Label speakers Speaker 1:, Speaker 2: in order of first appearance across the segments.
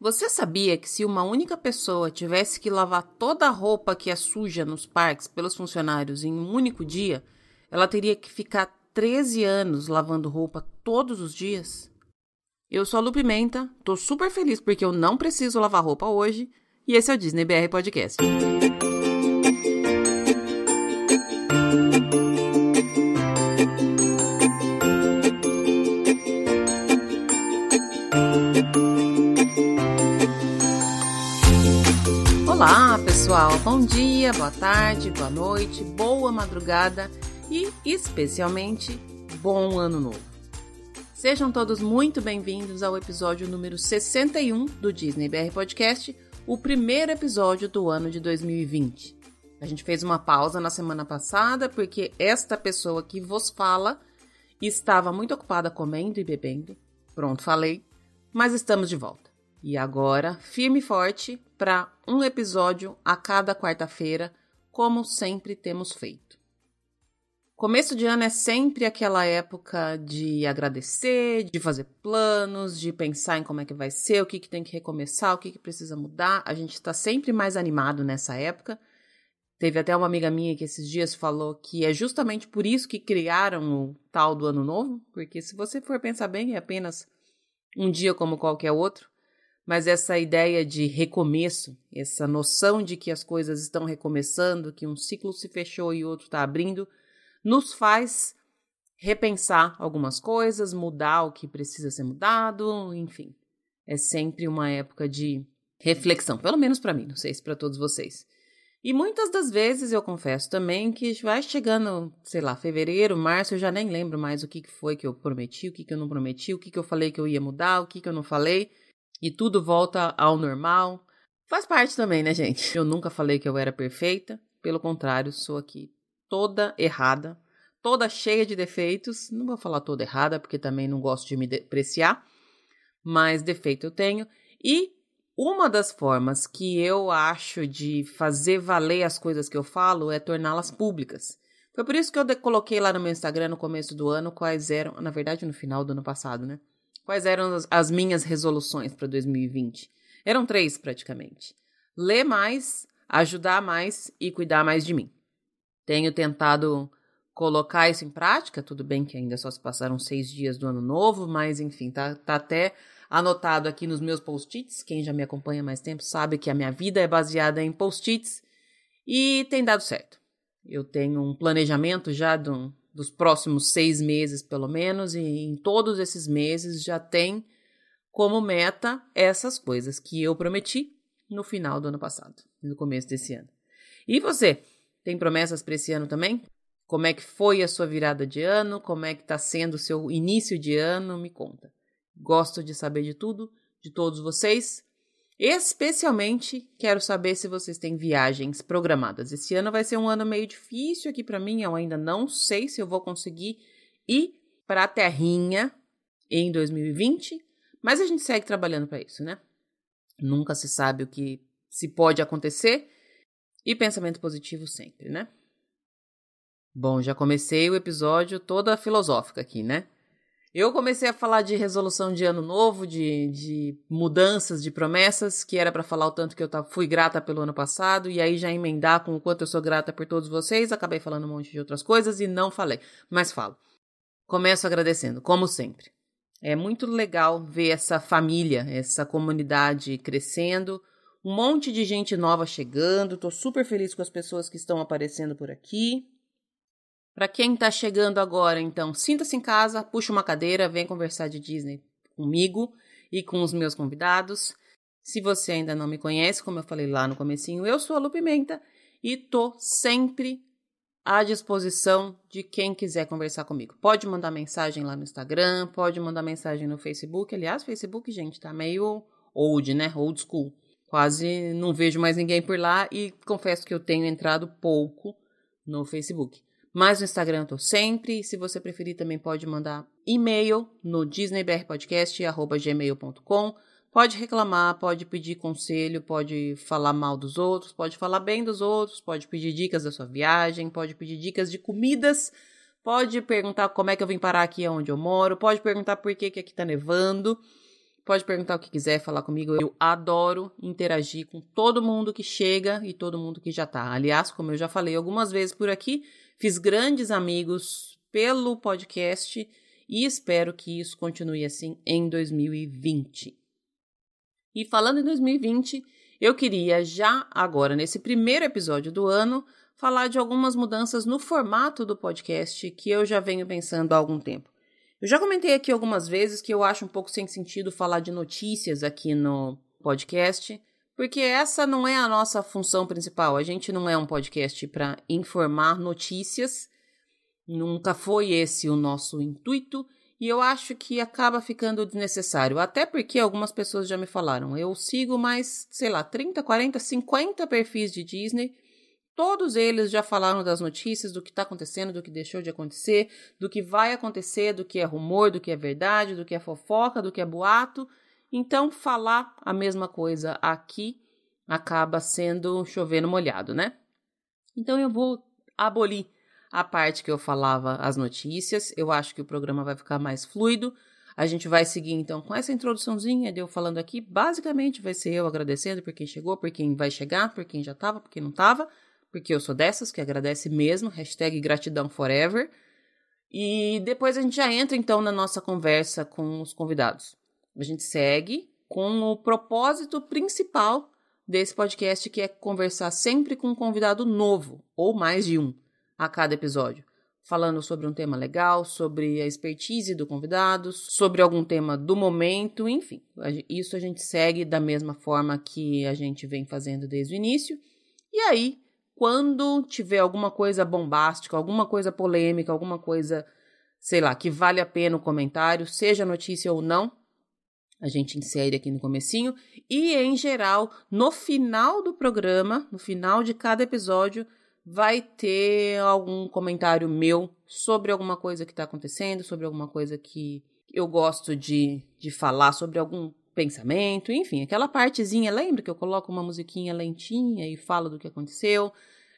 Speaker 1: Você sabia que se uma única pessoa tivesse que lavar toda a roupa que é suja nos parques pelos funcionários em um único dia, ela teria que ficar 13 anos lavando roupa todos os dias? Eu sou a Lu Pimenta, tô super feliz porque eu não preciso lavar roupa hoje, e esse é o Disney BR Podcast. Pessoal. Bom dia, boa tarde, boa noite, boa madrugada e, especialmente, bom ano novo. Sejam todos muito bem-vindos ao episódio número 61 do Disney BR Podcast, o primeiro episódio do ano de 2020. A gente fez uma pausa na semana passada porque esta pessoa que vos fala estava muito ocupada comendo e bebendo. Pronto, falei, mas estamos de volta. E agora, firme e forte, para um episódio a cada quarta-feira, como sempre temos feito. Começo de ano é sempre aquela época de agradecer, de fazer planos, de pensar em como é que vai ser, o que, que tem que recomeçar, o que, que precisa mudar. A gente está sempre mais animado nessa época. Teve até uma amiga minha que esses dias falou que é justamente por isso que criaram o tal do ano novo, porque se você for pensar bem, é apenas um dia como qualquer outro mas essa ideia de recomeço, essa noção de que as coisas estão recomeçando, que um ciclo se fechou e outro está abrindo, nos faz repensar algumas coisas, mudar o que precisa ser mudado, enfim. É sempre uma época de reflexão, pelo menos para mim, não sei se para todos vocês. E muitas das vezes eu confesso também que vai chegando, sei lá, fevereiro, março, eu já nem lembro mais o que foi que eu prometi, o que, eu não prometi, o que, eu falei que eu ia mudar, o que eu não falei e tudo volta ao normal. Faz parte também, né, gente? Eu nunca falei que eu era perfeita, pelo contrário, sou aqui toda errada, toda cheia de defeitos. Não vou falar toda errada, porque também não gosto de me depreciar, mas defeito eu tenho. E uma das formas que eu acho de fazer valer as coisas que eu falo é torná-las públicas. Foi por isso que eu coloquei lá no meu Instagram no começo do ano quais eram, na verdade no final do ano passado, né? Quais eram as, as minhas resoluções para 2020? Eram três, praticamente: ler mais, ajudar mais e cuidar mais de mim. Tenho tentado colocar isso em prática, tudo bem que ainda só se passaram seis dias do ano novo, mas enfim, tá, tá até anotado aqui nos meus post-its. Quem já me acompanha mais tempo sabe que a minha vida é baseada em post-its e tem dado certo. Eu tenho um planejamento já de um, dos próximos seis meses, pelo menos, e em todos esses meses já tem como meta essas coisas que eu prometi no final do ano passado, no começo desse ano. E você, tem promessas para esse ano também? Como é que foi a sua virada de ano? Como é que está sendo o seu início de ano? Me conta. Gosto de saber de tudo, de todos vocês. Especialmente quero saber se vocês têm viagens programadas. Esse ano vai ser um ano meio difícil aqui para mim, eu ainda não sei se eu vou conseguir ir para a Terrinha em 2020, mas a gente segue trabalhando para isso, né? Nunca se sabe o que se pode acontecer e pensamento positivo sempre, né? Bom, já comecei o episódio toda filosófica aqui, né? Eu comecei a falar de resolução de ano novo, de, de mudanças, de promessas, que era para falar o tanto que eu fui grata pelo ano passado, e aí já emendar com o quanto eu sou grata por todos vocês, acabei falando um monte de outras coisas e não falei, mas falo. Começo agradecendo, como sempre. É muito legal ver essa família, essa comunidade crescendo, um monte de gente nova chegando, tô super feliz com as pessoas que estão aparecendo por aqui. Para quem está chegando agora, então, sinta-se em casa, puxa uma cadeira, vem conversar de Disney comigo e com os meus convidados. Se você ainda não me conhece, como eu falei lá no comecinho, eu sou a Lu Pimenta e tô sempre à disposição de quem quiser conversar comigo. Pode mandar mensagem lá no Instagram, pode mandar mensagem no Facebook. Aliás, Facebook, gente, tá meio old, né? Old school. Quase não vejo mais ninguém por lá e confesso que eu tenho entrado pouco no Facebook. Mas no Instagram tô sempre. Se você preferir, também pode mandar e-mail no disneybrpodcast.gmail.com. Pode reclamar, pode pedir conselho, pode falar mal dos outros, pode falar bem dos outros, pode pedir dicas da sua viagem, pode pedir dicas de comidas, pode perguntar como é que eu vim parar aqui onde eu moro, pode perguntar por que, que aqui tá nevando. Pode perguntar o que quiser, falar comigo. Eu adoro interagir com todo mundo que chega e todo mundo que já tá. Aliás, como eu já falei algumas vezes por aqui, fiz grandes amigos pelo podcast e espero que isso continue assim em 2020. E falando em 2020, eu queria já agora, nesse primeiro episódio do ano, falar de algumas mudanças no formato do podcast que eu já venho pensando há algum tempo. Eu já comentei aqui algumas vezes que eu acho um pouco sem sentido falar de notícias aqui no podcast, porque essa não é a nossa função principal. A gente não é um podcast para informar notícias, nunca foi esse o nosso intuito. E eu acho que acaba ficando desnecessário, até porque algumas pessoas já me falaram. Eu sigo mais, sei lá, 30, 40, 50 perfis de Disney. Todos eles já falaram das notícias, do que está acontecendo, do que deixou de acontecer, do que vai acontecer, do que é rumor, do que é verdade, do que é fofoca, do que é boato. Então, falar a mesma coisa aqui acaba sendo chovendo molhado, né? Então, eu vou abolir a parte que eu falava as notícias. Eu acho que o programa vai ficar mais fluido. A gente vai seguir então com essa introduçãozinha de eu falando aqui. Basicamente vai ser eu agradecendo por quem chegou, por quem vai chegar, por quem já estava, por quem não estava, porque eu sou dessas que agradece mesmo. Hashtag gratidão forever. E depois a gente já entra então na nossa conversa com os convidados. A gente segue com o propósito principal desse podcast, que é conversar sempre com um convidado novo, ou mais de um a cada episódio, falando sobre um tema legal, sobre a expertise do convidado, sobre algum tema do momento, enfim. Isso a gente segue da mesma forma que a gente vem fazendo desde o início. E aí, quando tiver alguma coisa bombástica, alguma coisa polêmica, alguma coisa, sei lá, que vale a pena o comentário, seja notícia ou não, a gente insere aqui no comecinho e em geral, no final do programa, no final de cada episódio, vai ter algum comentário meu sobre alguma coisa que está acontecendo, sobre alguma coisa que eu gosto de, de falar, sobre algum pensamento, enfim, aquela partezinha. Lembra que eu coloco uma musiquinha lentinha e falo do que aconteceu?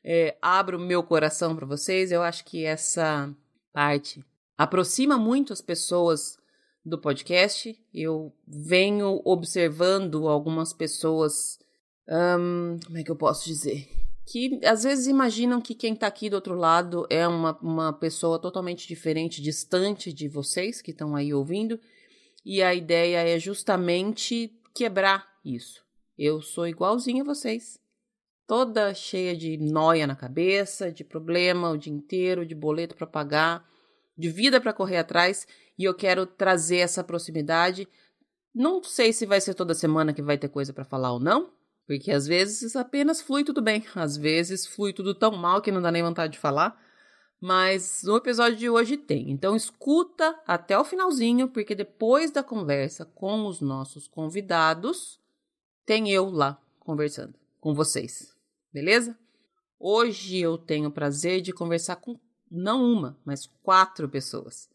Speaker 1: É, abro meu coração para vocês. Eu acho que essa parte aproxima muito as pessoas do podcast. Eu venho observando algumas pessoas. Como é que eu posso dizer? que às vezes imaginam que quem está aqui do outro lado é uma, uma pessoa totalmente diferente, distante de vocês que estão aí ouvindo, e a ideia é justamente quebrar isso. Eu sou igualzinha a vocês, toda cheia de noia na cabeça, de problema o dia inteiro, de boleto para pagar, de vida para correr atrás, e eu quero trazer essa proximidade. Não sei se vai ser toda semana que vai ter coisa para falar ou não, porque às vezes apenas flui tudo bem, às vezes flui tudo tão mal que não dá nem vontade de falar. Mas no episódio de hoje tem. Então escuta até o finalzinho, porque depois da conversa com os nossos convidados, tem eu lá conversando com vocês. Beleza? Hoje eu tenho o prazer de conversar com não uma, mas quatro pessoas.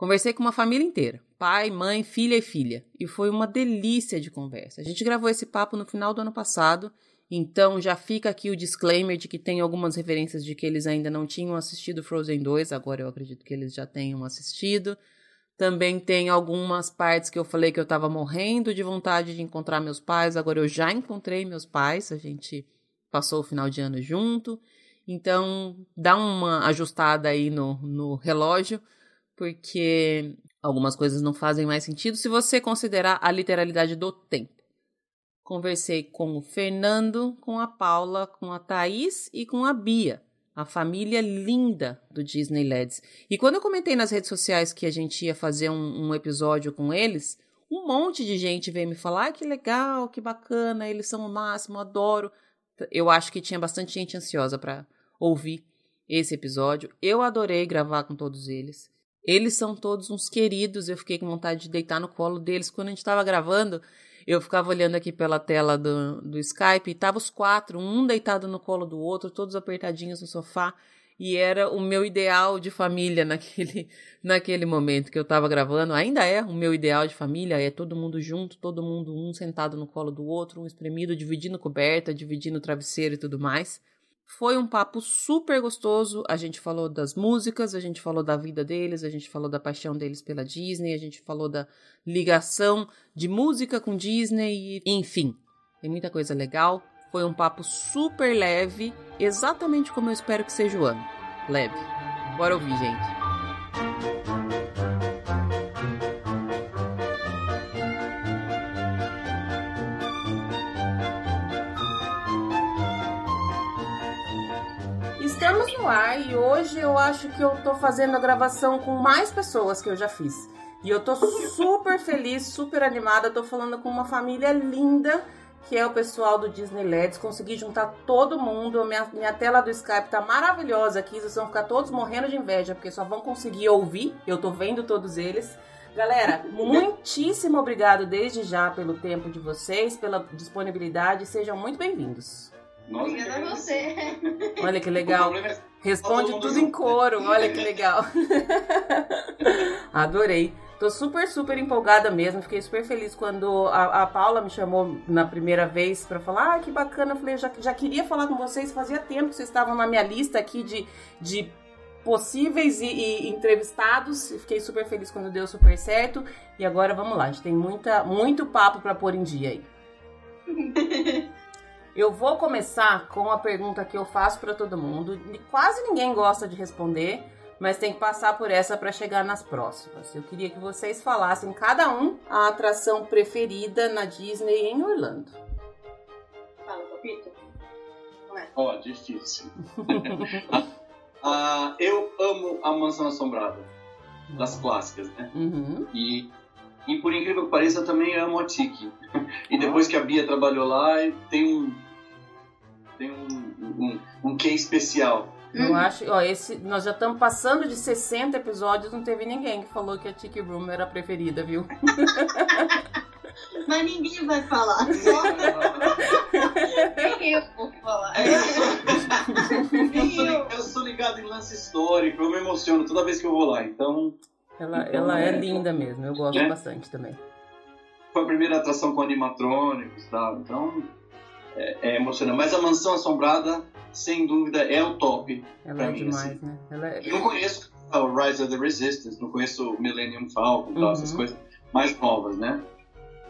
Speaker 1: Conversei com uma família inteira, pai, mãe, filha e filha, e foi uma delícia de conversa. A gente gravou esse papo no final do ano passado, então já fica aqui o disclaimer de que tem algumas referências de que eles ainda não tinham assistido Frozen 2, agora eu acredito que eles já tenham assistido. Também tem algumas partes que eu falei que eu estava morrendo de vontade de encontrar meus pais, agora eu já encontrei meus pais, a gente passou o final de ano junto. Então, dá uma ajustada aí no, no relógio porque algumas coisas não fazem mais sentido se você considerar a literalidade do tempo. Conversei com o Fernando, com a Paula, com a Thaís e com a Bia, a família linda do Disney LEDs. E quando eu comentei nas redes sociais que a gente ia fazer um, um episódio com eles, um monte de gente veio me falar: ah, que legal, que bacana, eles são o máximo, adoro. Eu acho que tinha bastante gente ansiosa para ouvir esse episódio. Eu adorei gravar com todos eles. Eles são todos uns queridos, eu fiquei com vontade de deitar no colo deles. Quando a gente estava gravando, eu ficava olhando aqui pela tela do, do Skype e tava os quatro, um deitado no colo do outro, todos apertadinhos no sofá. E era o meu ideal de família naquele, naquele momento que eu estava gravando. Ainda é o meu ideal de família, é todo mundo junto, todo mundo um sentado no colo do outro, um espremido, dividindo coberta, dividindo travesseiro e tudo mais. Foi um papo super gostoso. A gente falou das músicas, a gente falou da vida deles, a gente falou da paixão deles pela Disney, a gente falou da ligação de música com Disney, enfim. Tem muita coisa legal. Foi um papo super leve, exatamente como eu espero que seja o ano. Leve. Bora ouvir, gente. E hoje eu acho que eu tô fazendo a gravação com mais pessoas que eu já fiz. E eu tô super feliz, super animada, tô falando com uma família linda, que é o pessoal do Disney LEDs. Consegui juntar todo mundo, minha, minha tela do Skype tá maravilhosa aqui, vocês vão ficar todos morrendo de inveja, porque só vão conseguir ouvir, eu tô vendo todos eles. Galera, muitíssimo obrigado desde já pelo tempo de vocês, pela disponibilidade, sejam muito bem-vindos.
Speaker 2: Obrigada a você.
Speaker 1: Olha que legal. É Responde tudo em coro. Olha que legal. Adorei. Tô super, super empolgada mesmo. Fiquei super feliz quando a, a Paula me chamou na primeira vez para falar. Ah, que bacana. Eu falei, já, já queria falar com vocês. Fazia tempo que vocês estavam na minha lista aqui de, de possíveis e, e, entrevistados. Fiquei super feliz quando deu super certo. E agora vamos lá. A gente tem muita, muito papo para pôr em dia aí. Eu vou começar com a pergunta que eu faço para todo mundo. Quase ninguém gosta de responder, mas tem que passar por essa para chegar nas próximas. Eu queria que vocês falassem cada um a atração preferida na Disney em Orlando.
Speaker 2: Fala, Papito.
Speaker 3: Ó, oh, difícil. ah, eu amo a Mansão Assombrada, das clássicas, né?
Speaker 1: Uhum.
Speaker 3: E e por incrível que pareça, eu também amo a Tiki. E depois que a Bia trabalhou lá, tem um. Tem um, um, um quê especial.
Speaker 1: Eu acho, ó, esse, nós já estamos passando de 60 episódios, não teve ninguém que falou que a Tiki Room era a preferida, viu?
Speaker 2: Mas ninguém vai falar. Só eu vou falar. É, eu, sou,
Speaker 3: eu, sou, eu sou ligado em lance histórico, eu me emociono toda vez que eu vou lá, então.
Speaker 1: Ela, então, ela é, é linda mesmo, eu gosto é. bastante também.
Speaker 3: Foi a primeira atração com animatrônicos e tal, então é, é, emocionante. Mas a Mansão Assombrada, sem dúvida, é o top.
Speaker 1: Ela é
Speaker 3: mim,
Speaker 1: demais, assim. né? É...
Speaker 3: Eu não conheço o Rise of the Resistance, não conheço o Millennium Falcon, uhum. essas coisas mais novas, né?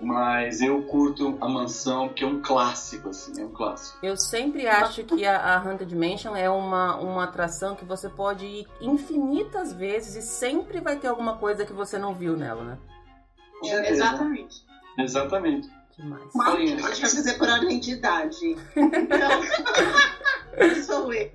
Speaker 3: Mas eu curto a mansão, que é um clássico, assim, é um clássico.
Speaker 1: Eu sempre acho que a, a Haunted Mansion é uma, uma atração que você pode ir infinitas vezes e sempre vai ter alguma coisa que você não viu nela, né?
Speaker 2: É, exatamente.
Speaker 3: Exatamente.
Speaker 1: Demais.
Speaker 2: Mas a gente vai fazer por ordem de idade. Então, sou eu.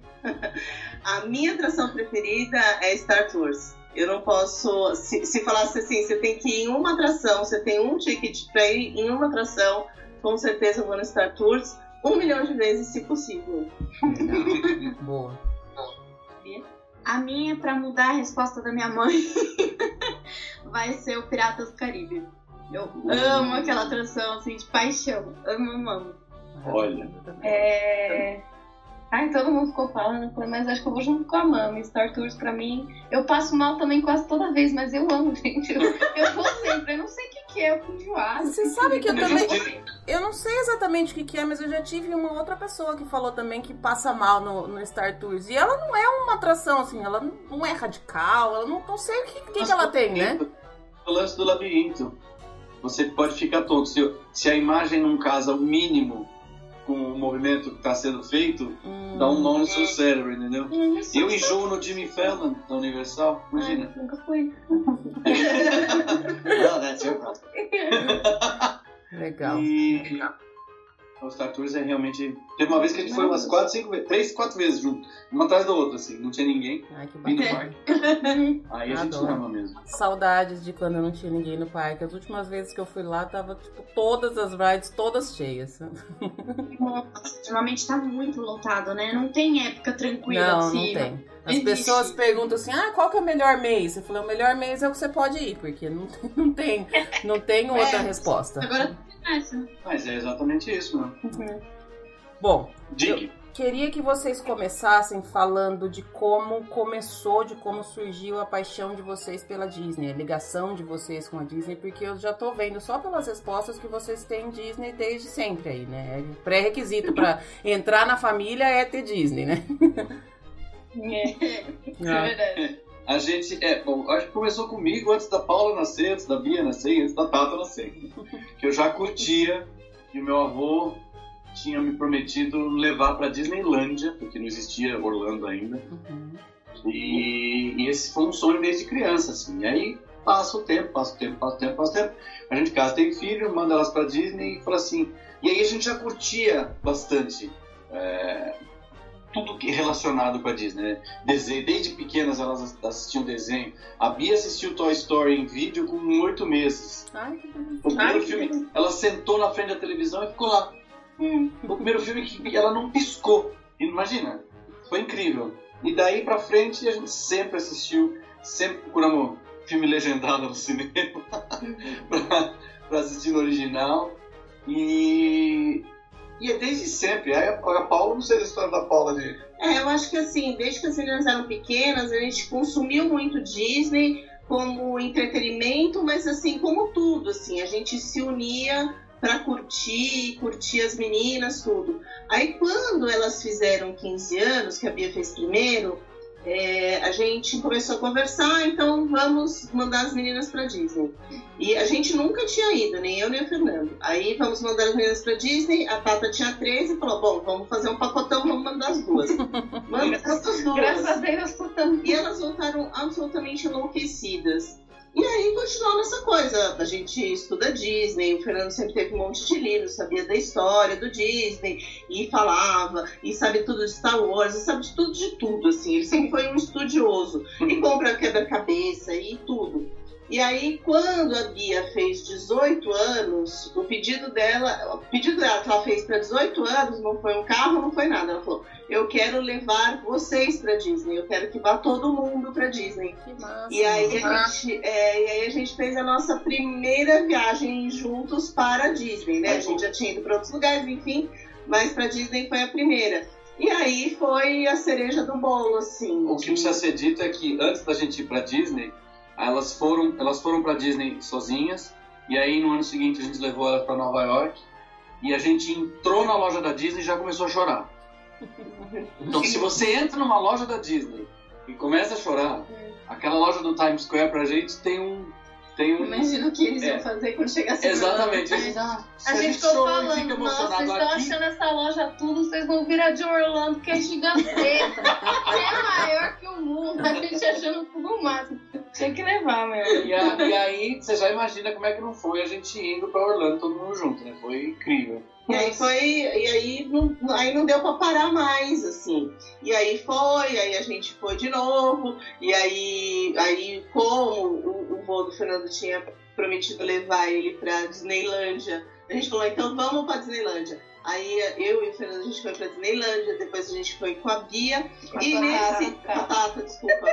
Speaker 2: A minha atração preferida é Star Tours. Eu não posso. Se, se falasse assim, você tem que ir em uma atração, você tem um ticket para ir em uma atração, com certeza eu vou no Star Tours um milhão de vezes, se possível.
Speaker 1: Boa.
Speaker 2: A minha, para mudar a resposta da minha mãe, vai ser o Piratas do Caribe. Eu amo aquela atração, assim, de paixão. Amo, amo, amo.
Speaker 3: Olha.
Speaker 2: É... Ai, todo mundo ficou falando, mas acho que eu vou junto com a Mami. Star Tours pra mim, eu passo mal também quase toda vez, mas eu amo, gente. Eu, eu vou sempre, eu não sei o que, que é, eu fico enjoada.
Speaker 1: Você sabe que eu também. Eu não sei exatamente o que, que é, mas eu já tive uma outra pessoa que falou também que passa mal no, no Star Tours. E ela não é uma atração, assim, ela não é radical, ela não, não sei o que, que, que ela tem, né?
Speaker 3: O lance do labirinto. Você pode ficar todo. Se, se a imagem não casa o mínimo com o movimento que está sendo feito, hum. dá um nó no seu cérebro, entendeu? Hum, eu enjoo no Jimmy Fallon da Universal, imagina.
Speaker 2: Ai, nunca fui.
Speaker 3: Não, that's your problem.
Speaker 1: Legal.
Speaker 3: E... Legal o Star Tours é realmente. Teve uma vez que a gente foi umas 4, 5 vezes, 3, 4 vezes junto, uma atrás da outra, assim, não tinha ninguém.
Speaker 1: Ai, que bacana.
Speaker 3: Aí a gente ama mesmo.
Speaker 1: Saudades de quando não tinha ninguém no parque. As últimas vezes que eu fui lá, tava, tipo, todas as rides, todas cheias.
Speaker 2: Ultimamente tá muito lotado, né? Não tem época tranquila
Speaker 1: Não, não tem. As pessoas perguntam assim, ah, qual que é o melhor mês? Eu falei, o melhor mês é o que você pode ir, porque não, não tem, não tem outra é, resposta.
Speaker 2: Agora
Speaker 3: mas é exatamente isso, mano.
Speaker 2: Uhum.
Speaker 1: Bom, Dick. Queria que vocês começassem falando de como começou, de como surgiu a paixão de vocês pela Disney, a ligação de vocês com a Disney, porque eu já tô vendo só pelas respostas que vocês têm Disney desde sempre aí, né? É pré-requisito para entrar na família é ter Disney, né?
Speaker 2: É, é verdade.
Speaker 3: A gente, é, bom, acho que começou comigo antes da Paula nascer, antes da Bia nascer, antes da Tata nascer. Que eu já curtia, e o meu avô tinha me prometido levar para Disneylândia, porque não existia Orlando ainda. Uhum. E, e, esse foi um sonho desde criança, assim. E aí passa o tempo, passa o tempo, passa o tempo, passa o tempo. A gente casa, tem filho, manda elas para Disney e fala assim. E aí a gente já curtia bastante é, tudo que relacionado com a Disney. Né? Desenho, desde pequenas elas assistiam desenho. A Bia assistiu Toy Story em vídeo com oito meses. Ai, que o primeiro Ai, filme, que ela sentou na frente da televisão e ficou lá Hum. O primeiro filme que ela não piscou. Imagina, foi incrível. E daí pra frente a gente sempre assistiu, sempre procuramos filme legendado no cinema pra, pra, assistir no original. E, e é desde sempre. A, a Paula, não sei da história da Paula de.
Speaker 2: É, eu acho que assim, desde que as meninas eram pequenas, a gente consumiu muito Disney como entretenimento, mas assim, como tudo, assim, a gente se unia para curtir, curtir as meninas, tudo. Aí quando elas fizeram 15 anos, que a Bia fez primeiro, é, a gente começou a conversar, então vamos mandar as meninas para Disney. E a gente nunca tinha ido, nem eu nem o Fernando. Aí vamos mandar as meninas para Disney, a Tata tinha 13 e falou: bom, vamos fazer um pacotão, vamos mandar as duas. Manda as duas.
Speaker 4: Graças a Deus,
Speaker 2: E elas voltaram absolutamente enlouquecidas. E aí continuou nessa coisa. A gente estuda Disney, o Fernando sempre teve um monte de livros, sabia da história do Disney, e falava, e sabe tudo de Star Wars, e sabe de tudo de tudo, assim. Ele sempre foi um estudioso. E compra quebra-cabeça e tudo. E aí, quando a Bia fez 18 anos, o pedido dela, o pedido dela que ela fez para 18 anos não foi um carro, não foi nada. Ela falou: Eu quero levar vocês para Disney, eu quero que vá todo mundo para Disney.
Speaker 4: Que massa.
Speaker 2: E aí, a gente, é, e aí a gente fez a nossa primeira viagem juntos para a Disney, né? A gente já tinha ido para outros lugares, enfim, mas para Disney foi a primeira. E aí foi a cereja do bolo, assim.
Speaker 3: O que precisa ser dito é que antes da gente ir para Disney elas foram, elas foram para Disney sozinhas. E aí no ano seguinte a gente levou elas para Nova York. E a gente entrou na loja da Disney e já começou a chorar. Então se você entra numa loja da Disney e começa a chorar, aquela loja do Times Square pra gente tem um
Speaker 4: tem um... Imagina o que eles é. iam fazer quando chegasse
Speaker 3: Exatamente.
Speaker 4: A gente, a gente ficou falando, nossa, vocês estão achando essa loja tudo, vocês vão vir a de Orlando, que é gigantesca, é maior que o mundo, a gente achando tudo máximo. Tinha que levar, meu.
Speaker 3: E, a, e, aí, você já imagina como é que não foi a gente indo pra Orlando todo mundo junto, né? Foi incrível.
Speaker 2: E aí foi, e aí não, aí não deu para parar mais, assim. E aí foi, aí a gente foi de novo, e aí, aí como o, o vô do Fernando tinha prometido levar ele pra Disneylândia, a gente falou, então vamos pra Disneylândia. Aí eu e o Fernando a gente foi pra Disneylândia, depois a gente foi com a Bia.
Speaker 4: Com
Speaker 2: e nesse.
Speaker 4: Tata,
Speaker 2: desculpa.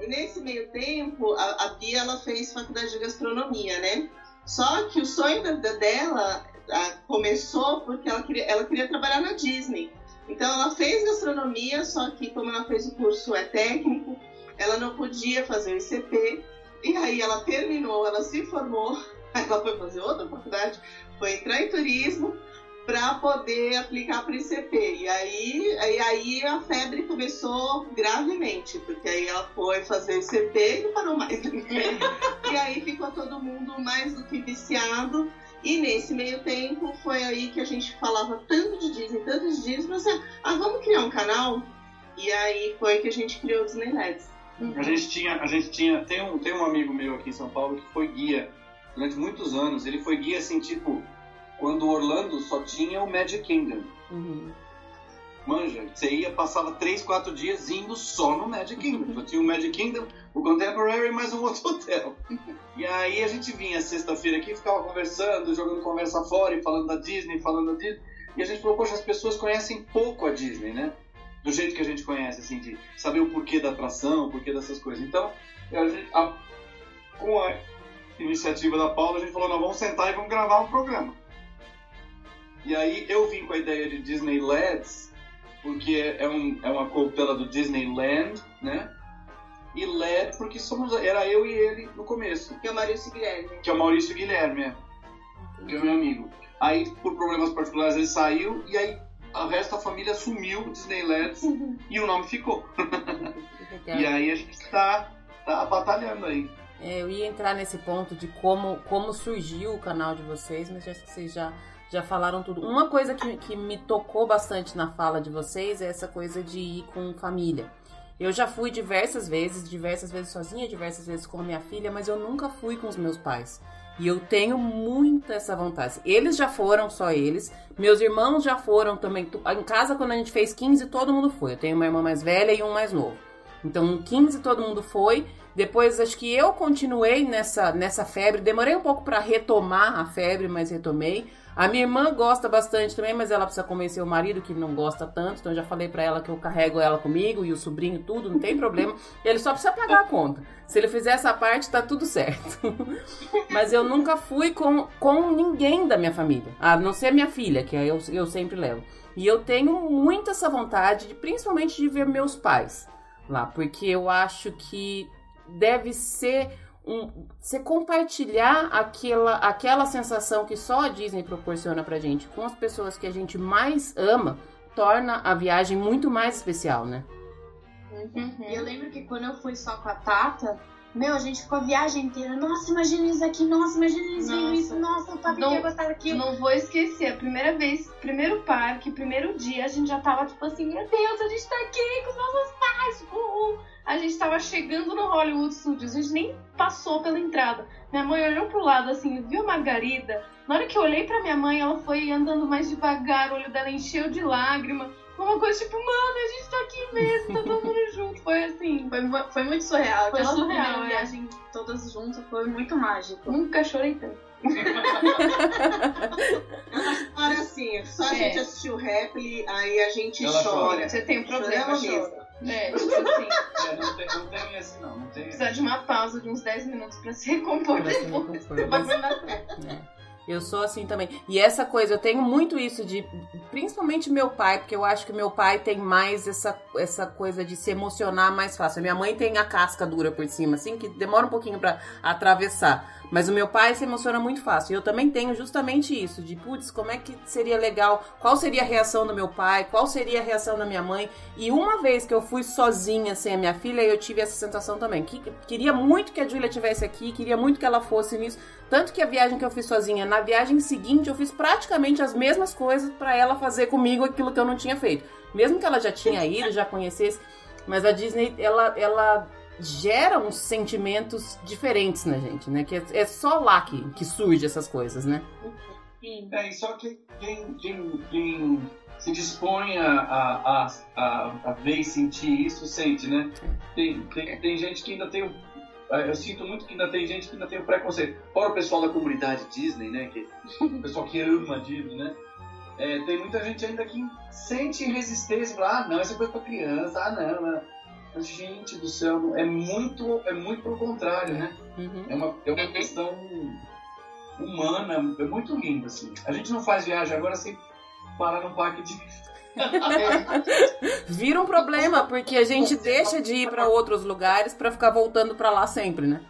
Speaker 2: e nesse meio tempo, a, a, Bia ela fez faculdade de gastronomia, né? Só que o sonho da, dela começou porque ela queria, ela queria trabalhar na Disney. Então ela fez gastronomia, só que como ela fez o curso é técnico, ela não podia fazer o ICP. E aí ela terminou, ela se formou, ela foi fazer outra faculdade, foi entrar em turismo para poder aplicar para o ICP. E aí, aí, a febre começou gravemente, porque aí ela foi fazer o ICP e não parou mais. e aí ficou todo mundo mais do que viciado. E nesse meio tempo foi aí que a gente falava tanto de Disney, tanto de Disney, mas assim, ah, vamos criar um canal? E aí foi que a gente criou o Disney Leds.
Speaker 3: Uhum. A gente tinha, a gente tinha, tem um, tem um amigo meu aqui em São Paulo que foi guia durante muitos anos. Ele foi guia assim, tipo, quando Orlando só tinha o Magic Kingdom. Uhum. Manja, você ia, passava 3, 4 dias indo só no Magic Kingdom. Só tinha o Magic Kingdom, o Contemporary e mais um outro hotel. E aí a gente vinha sexta-feira aqui, ficava conversando, jogando conversa fora e falando da Disney, falando da Disney. E a gente falou, poxa, as pessoas conhecem pouco a Disney, né? Do jeito que a gente conhece, assim, de saber o porquê da atração, o porquê dessas coisas. Então, a gente, a, com a iniciativa da Paula, a gente falou, não, vamos sentar e vamos gravar um programa. E aí eu vim com a ideia de Disneylands, porque é, é, um, é uma coupela do Disneyland, né? E LED, porque somos, era eu e ele no começo.
Speaker 2: Que é o Maurício Guilherme.
Speaker 3: Que é o Maurício Guilherme, é. Que é meu amigo. Aí, por problemas particulares, ele saiu e aí o resto da família assumiu o Disneyland uhum. e o nome ficou. e aí a gente está tá batalhando aí.
Speaker 1: É, eu ia entrar nesse ponto de como, como surgiu o canal de vocês, mas acho que vocês já, já falaram tudo. Uma coisa que, que me tocou bastante na fala de vocês é essa coisa de ir com família. Eu já fui diversas vezes, diversas vezes sozinha, diversas vezes com minha filha, mas eu nunca fui com os meus pais. E eu tenho muita essa vontade. Eles já foram, só eles. Meus irmãos já foram também. Em casa, quando a gente fez 15, todo mundo foi. Eu tenho uma irmã mais velha e um mais novo. Então, em 15, todo mundo foi. Depois, acho que eu continuei nessa, nessa febre. Demorei um pouco para retomar a febre, mas retomei. A minha irmã gosta bastante também, mas ela precisa convencer o marido que não gosta tanto. Então, eu já falei para ela que eu carrego ela comigo e o sobrinho, tudo, não tem problema. Ele só precisa pagar a conta. Se ele fizer essa parte, tá tudo certo. mas eu nunca fui com, com ninguém da minha família, a não ser minha filha, que eu, eu sempre levo. E eu tenho muito essa vontade, de, principalmente de ver meus pais lá, porque eu acho que deve ser um, você compartilhar aquela, aquela sensação que só a Disney proporciona pra gente com as pessoas que a gente mais ama, torna a viagem muito mais especial, né?
Speaker 4: Uhum. Eu lembro que quando eu fui só com a Tata, meu, a gente ficou a viagem inteira. Nossa, imagina isso aqui, nossa, imagina isso, nossa. isso, nossa, o papi ia gostar daquilo. Não vou esquecer, a primeira vez, primeiro parque, primeiro dia, a gente já tava tipo assim, meu Deus, a gente tá aqui com os nossos pais, uhul a gente tava chegando no Hollywood Studios, a gente nem passou pela entrada. Minha mãe olhou pro lado assim, viu a Margarida. Na hora que eu olhei pra minha mãe, ela foi andando mais devagar, o olho dela encheu de lágrima. Foi uma coisa tipo, mano, a gente tá aqui mesmo, tá todo mundo junto. Foi assim.
Speaker 2: Foi, foi muito surreal.
Speaker 4: Foi
Speaker 2: Aquela
Speaker 4: surreal.
Speaker 2: É. viagem todas juntas foi muito mágico.
Speaker 4: Nunca chorei tanto.
Speaker 2: Olha assim, só a é. gente assistiu o rap, aí a gente Ela chora.
Speaker 4: Você tem um problema, chora.
Speaker 3: É, tipo assim. É, não, tem, não tem esse não, não tem
Speaker 4: Precisa de uma pausa de uns 10 minutos pra se recompor pra depois. Se recompor, mas...
Speaker 1: Eu sou assim também. E essa coisa, eu tenho muito isso de. Principalmente meu pai, porque eu acho que meu pai tem mais essa, essa coisa de se emocionar mais fácil. Minha mãe tem a casca dura por cima, assim, que demora um pouquinho para atravessar. Mas o meu pai se emociona muito fácil. E eu também tenho justamente isso, de putz, como é que seria legal? Qual seria a reação do meu pai? Qual seria a reação da minha mãe? E uma vez que eu fui sozinha sem a minha filha, eu tive essa sensação também. Que, queria muito que a Julia tivesse aqui, queria muito que ela fosse nisso. Tanto que a viagem que eu fiz sozinha, na viagem seguinte, eu fiz praticamente as mesmas coisas para ela fazer comigo aquilo que eu não tinha feito. Mesmo que ela já tinha ido, já conhecesse. Mas a Disney, ela, ela gera uns sentimentos diferentes na gente, né? Que é, é só lá que, que surge essas coisas, né?
Speaker 3: É, e só que quem, quem, quem se dispõe a, a, a, a, ver e sentir isso, sente, né? Tem, tem, tem gente que ainda tem o eu sinto muito que ainda tem gente que ainda tem o preconceito. Fora o pessoal da comunidade Disney, né? Que, o pessoal que ama Disney, né? É, tem muita gente ainda que sente resistência, fala, ah, não, essa é coisa pra criança, ah, não, não. Gente do céu, é muito, é muito pelo contrário, né? Uhum. É, uma, é uma questão humana, é muito linda, assim. A gente não faz viagem agora sem parar num parque de.
Speaker 1: Vira um problema, porque a gente deixa de ir para outros lugares para ficar voltando para lá sempre, né?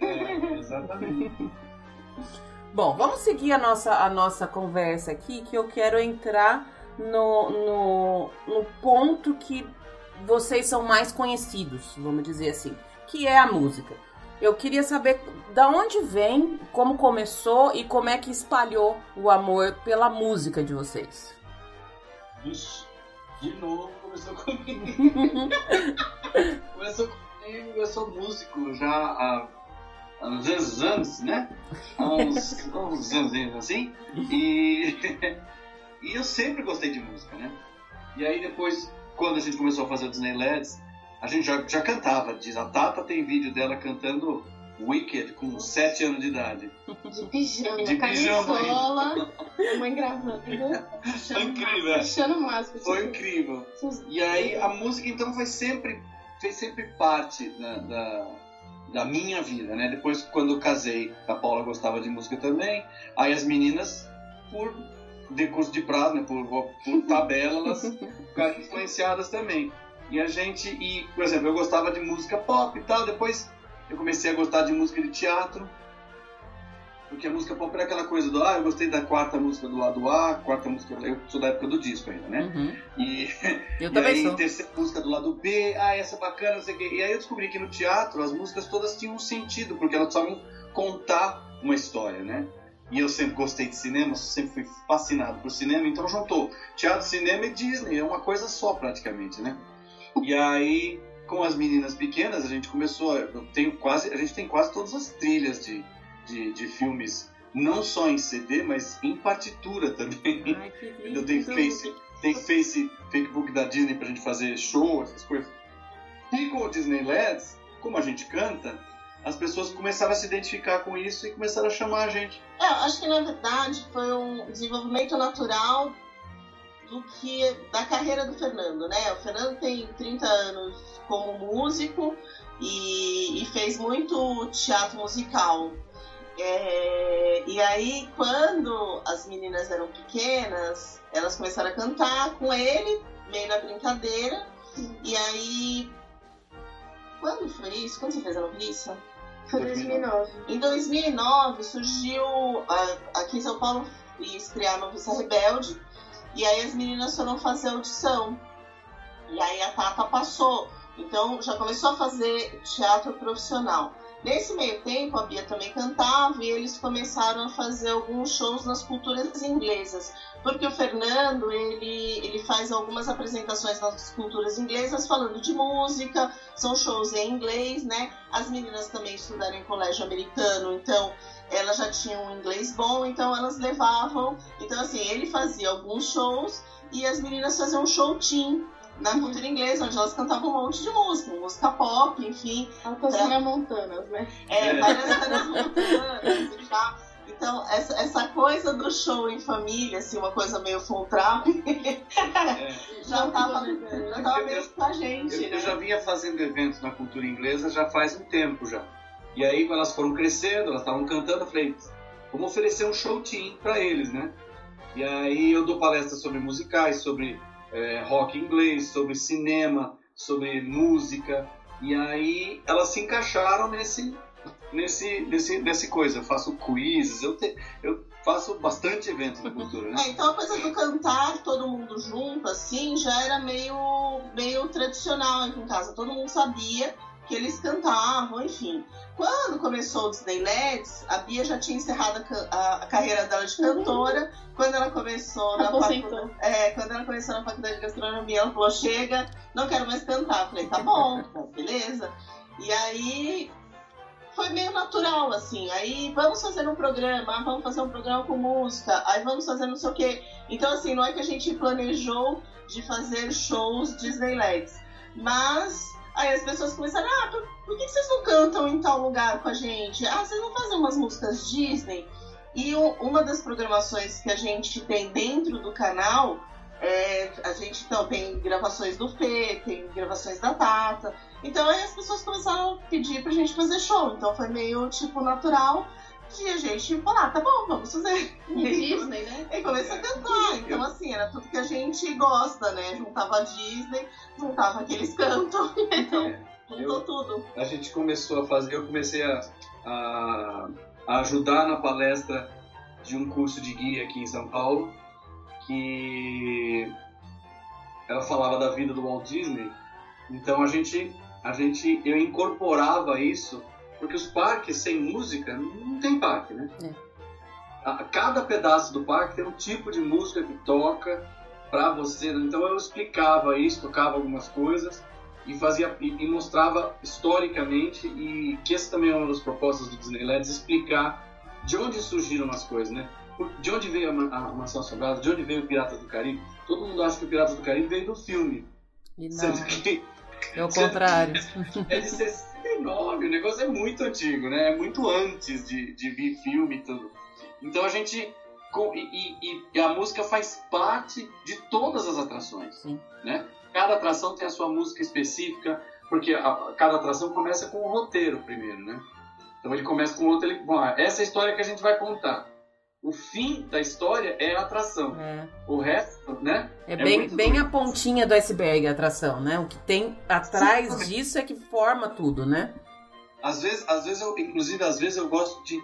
Speaker 3: É, exatamente.
Speaker 1: Bom, vamos seguir a nossa, a nossa conversa aqui, que eu quero entrar no, no, no ponto que vocês são mais conhecidos, vamos dizer assim, que é a música. Eu queria saber da onde vem, como começou e como é que espalhou o amor pela música de vocês.
Speaker 3: Ixi, de novo começou comigo. começou comigo, eu sou músico já há, há uns anos, né? Há uns, uns anos assim. E, e eu sempre gostei de música, né? E aí depois quando a gente começou a fazer o Disney LEDs, a gente já, já cantava. Diz, a Tata tem vídeo dela cantando Wicked com 7 anos de idade.
Speaker 4: De pijama, de pijama. a mãe gravando.
Speaker 3: Foi incrível.
Speaker 4: Puxando máximo.
Speaker 3: Foi incrível. E aí a música então foi sempre, fez sempre parte da, da, da minha vida, né? Depois quando eu casei, a Paula gostava de música também. Aí as meninas, por decurso de prazo, né, por, por tabela, elas ficaram influenciadas também. E a gente, e, por exemplo, eu gostava de música pop e tal, depois eu comecei a gostar de música de teatro, porque a música pop era aquela coisa do, ah, eu gostei da quarta música do lado A, quarta música, eu sou da época do disco ainda, né?
Speaker 1: Uhum.
Speaker 3: E,
Speaker 1: eu
Speaker 3: e aí,
Speaker 1: sou.
Speaker 3: terceira música do lado B, ah, essa é bacana, não sei o quê. E aí eu descobri que no teatro as músicas todas tinham um sentido, porque elas precisavam contar uma história, né? E eu sempre gostei de cinema, sempre fui fascinado por cinema, então juntou teatro, cinema e Disney, é uma coisa só praticamente, né? E aí, com as meninas pequenas, a gente começou, eu tenho quase, a gente tem quase todas as trilhas de, de, de filmes, não só em CD, mas em partitura também.
Speaker 1: Ai, que lindo.
Speaker 3: Eu tenho face, tem face, Facebook da Disney pra gente fazer show, essas coisas. E com o Disney LEDs, como a gente canta, as pessoas começaram a se identificar com isso e começaram a chamar a gente.
Speaker 2: É, acho que na verdade foi um desenvolvimento natural do que da carreira do Fernando, né? O Fernando tem 30 anos como músico e, e fez muito teatro musical. É, e aí, quando as meninas eram pequenas, elas começaram a cantar com ele, meio na brincadeira. E aí, quando foi isso? Quando você fez a noviça?
Speaker 4: Foi 2009.
Speaker 2: Em 2009 surgiu aqui em São Paulo ia estrear Noviça Rebelde e aí as meninas foram fazer audição. E aí a Tata passou. Então já começou a fazer teatro profissional nesse meio tempo a Bia também cantava e eles começaram a fazer alguns shows nas culturas inglesas porque o Fernando ele, ele faz algumas apresentações nas culturas inglesas falando de música, são shows em inglês, né? As meninas também estudaram em colégio americano, então elas já tinham um inglês bom, então elas levavam. Então, assim, ele fazia alguns shows e as meninas faziam um show team na cultura inglesa, onde elas cantavam um monte de música, música pop, enfim.
Speaker 4: Altas pra... montanas, né?
Speaker 2: É, várias Hannah Montanas e tal. Então, essa, essa coisa do show em família, assim, uma coisa meio full trap, é. já estava já tava meio com a gente.
Speaker 3: Eu,
Speaker 2: né?
Speaker 3: eu já vinha fazendo eventos na cultura inglesa já faz um tempo já. E aí, quando elas foram crescendo, elas estavam cantando, eu falei, vamos oferecer um show team para eles, né? E aí eu dou palestras sobre musicais, sobre é, rock inglês, sobre cinema, sobre música. E aí elas se encaixaram nesse, nesse, nesse, nesse coisa. Eu faço quizzes, eu, te, eu faço bastante evento na cultura, né?
Speaker 2: É, então a coisa do cantar todo mundo junto, assim, já era meio, meio tradicional aqui em casa. Todo mundo sabia que eles cantavam, enfim. Quando começou o Disney LEDs, a Bia já tinha encerrado a, a carreira dela de cantora. Quando ela começou na faculdade, é, quando ela começou na faculdade de gastronomia, ela falou: chega, não quero mais cantar. Eu falei, tá bom, tá, beleza. E aí foi meio natural, assim. Aí vamos fazer um programa, vamos fazer um programa com música, aí vamos fazer não sei o quê. Então, assim, não é que a gente planejou de fazer shows Disney LEDs, mas Aí as pessoas começaram, ah, por, por, que vocês não cantam em tal lugar com a gente? Ah, vocês não fazem umas músicas Disney? E o, uma das programações que a gente tem dentro do canal, é, a gente então tem gravações do Fê, tem gravações da Tata. Então aí as pessoas começaram a pedir pra gente fazer show. Então foi meio tipo natural de a gente falar, tá bom, vamos fazer.
Speaker 4: Disney, né?
Speaker 2: E começou a cantar. Então, assim, era tudo que a gente gosta, né? Juntava a Disney, juntava aqueles cantos. Então, é, juntou eu, tudo.
Speaker 3: A gente começou a fazer, eu comecei a, a, a ajudar na palestra de um curso de guia aqui em São Paulo, que ela falava da vida do Walt Disney. Então a gente, a gente, eu incorporava isso porque os parques sem música não tem parque, né? É. A, cada pedaço do parque tem um tipo de música que toca para você. Né? Então eu explicava isso, tocava algumas coisas e fazia e, e, mostrava historicamente e que essa também é uma das propostas do Disneyland explicar de onde surgiram as coisas, né? De onde veio a, a Mansão Assombrada, de onde veio o Piratas do Caribe? Todo mundo acha que o Piratas do Caribe veio do filme.
Speaker 1: E não. Sendo que, é o contrário.
Speaker 3: É de 69, o negócio é muito antigo, né? É muito antes de, de vir filme e tudo. Então a gente. E, e, e, a música faz parte de todas as atrações. Sim. Né? Cada atração tem a sua música específica, porque a, cada atração começa com o roteiro primeiro, né? Então ele começa com o roteiro. Bom, essa é a história que a gente vai contar. O fim da história é a atração. É. O resto, né?
Speaker 1: É, é bem, bem a pontinha do iceberg a atração, né? O que tem atrás Sim. disso é que forma tudo, né?
Speaker 3: Às vezes, às vezes eu, inclusive, às vezes eu gosto de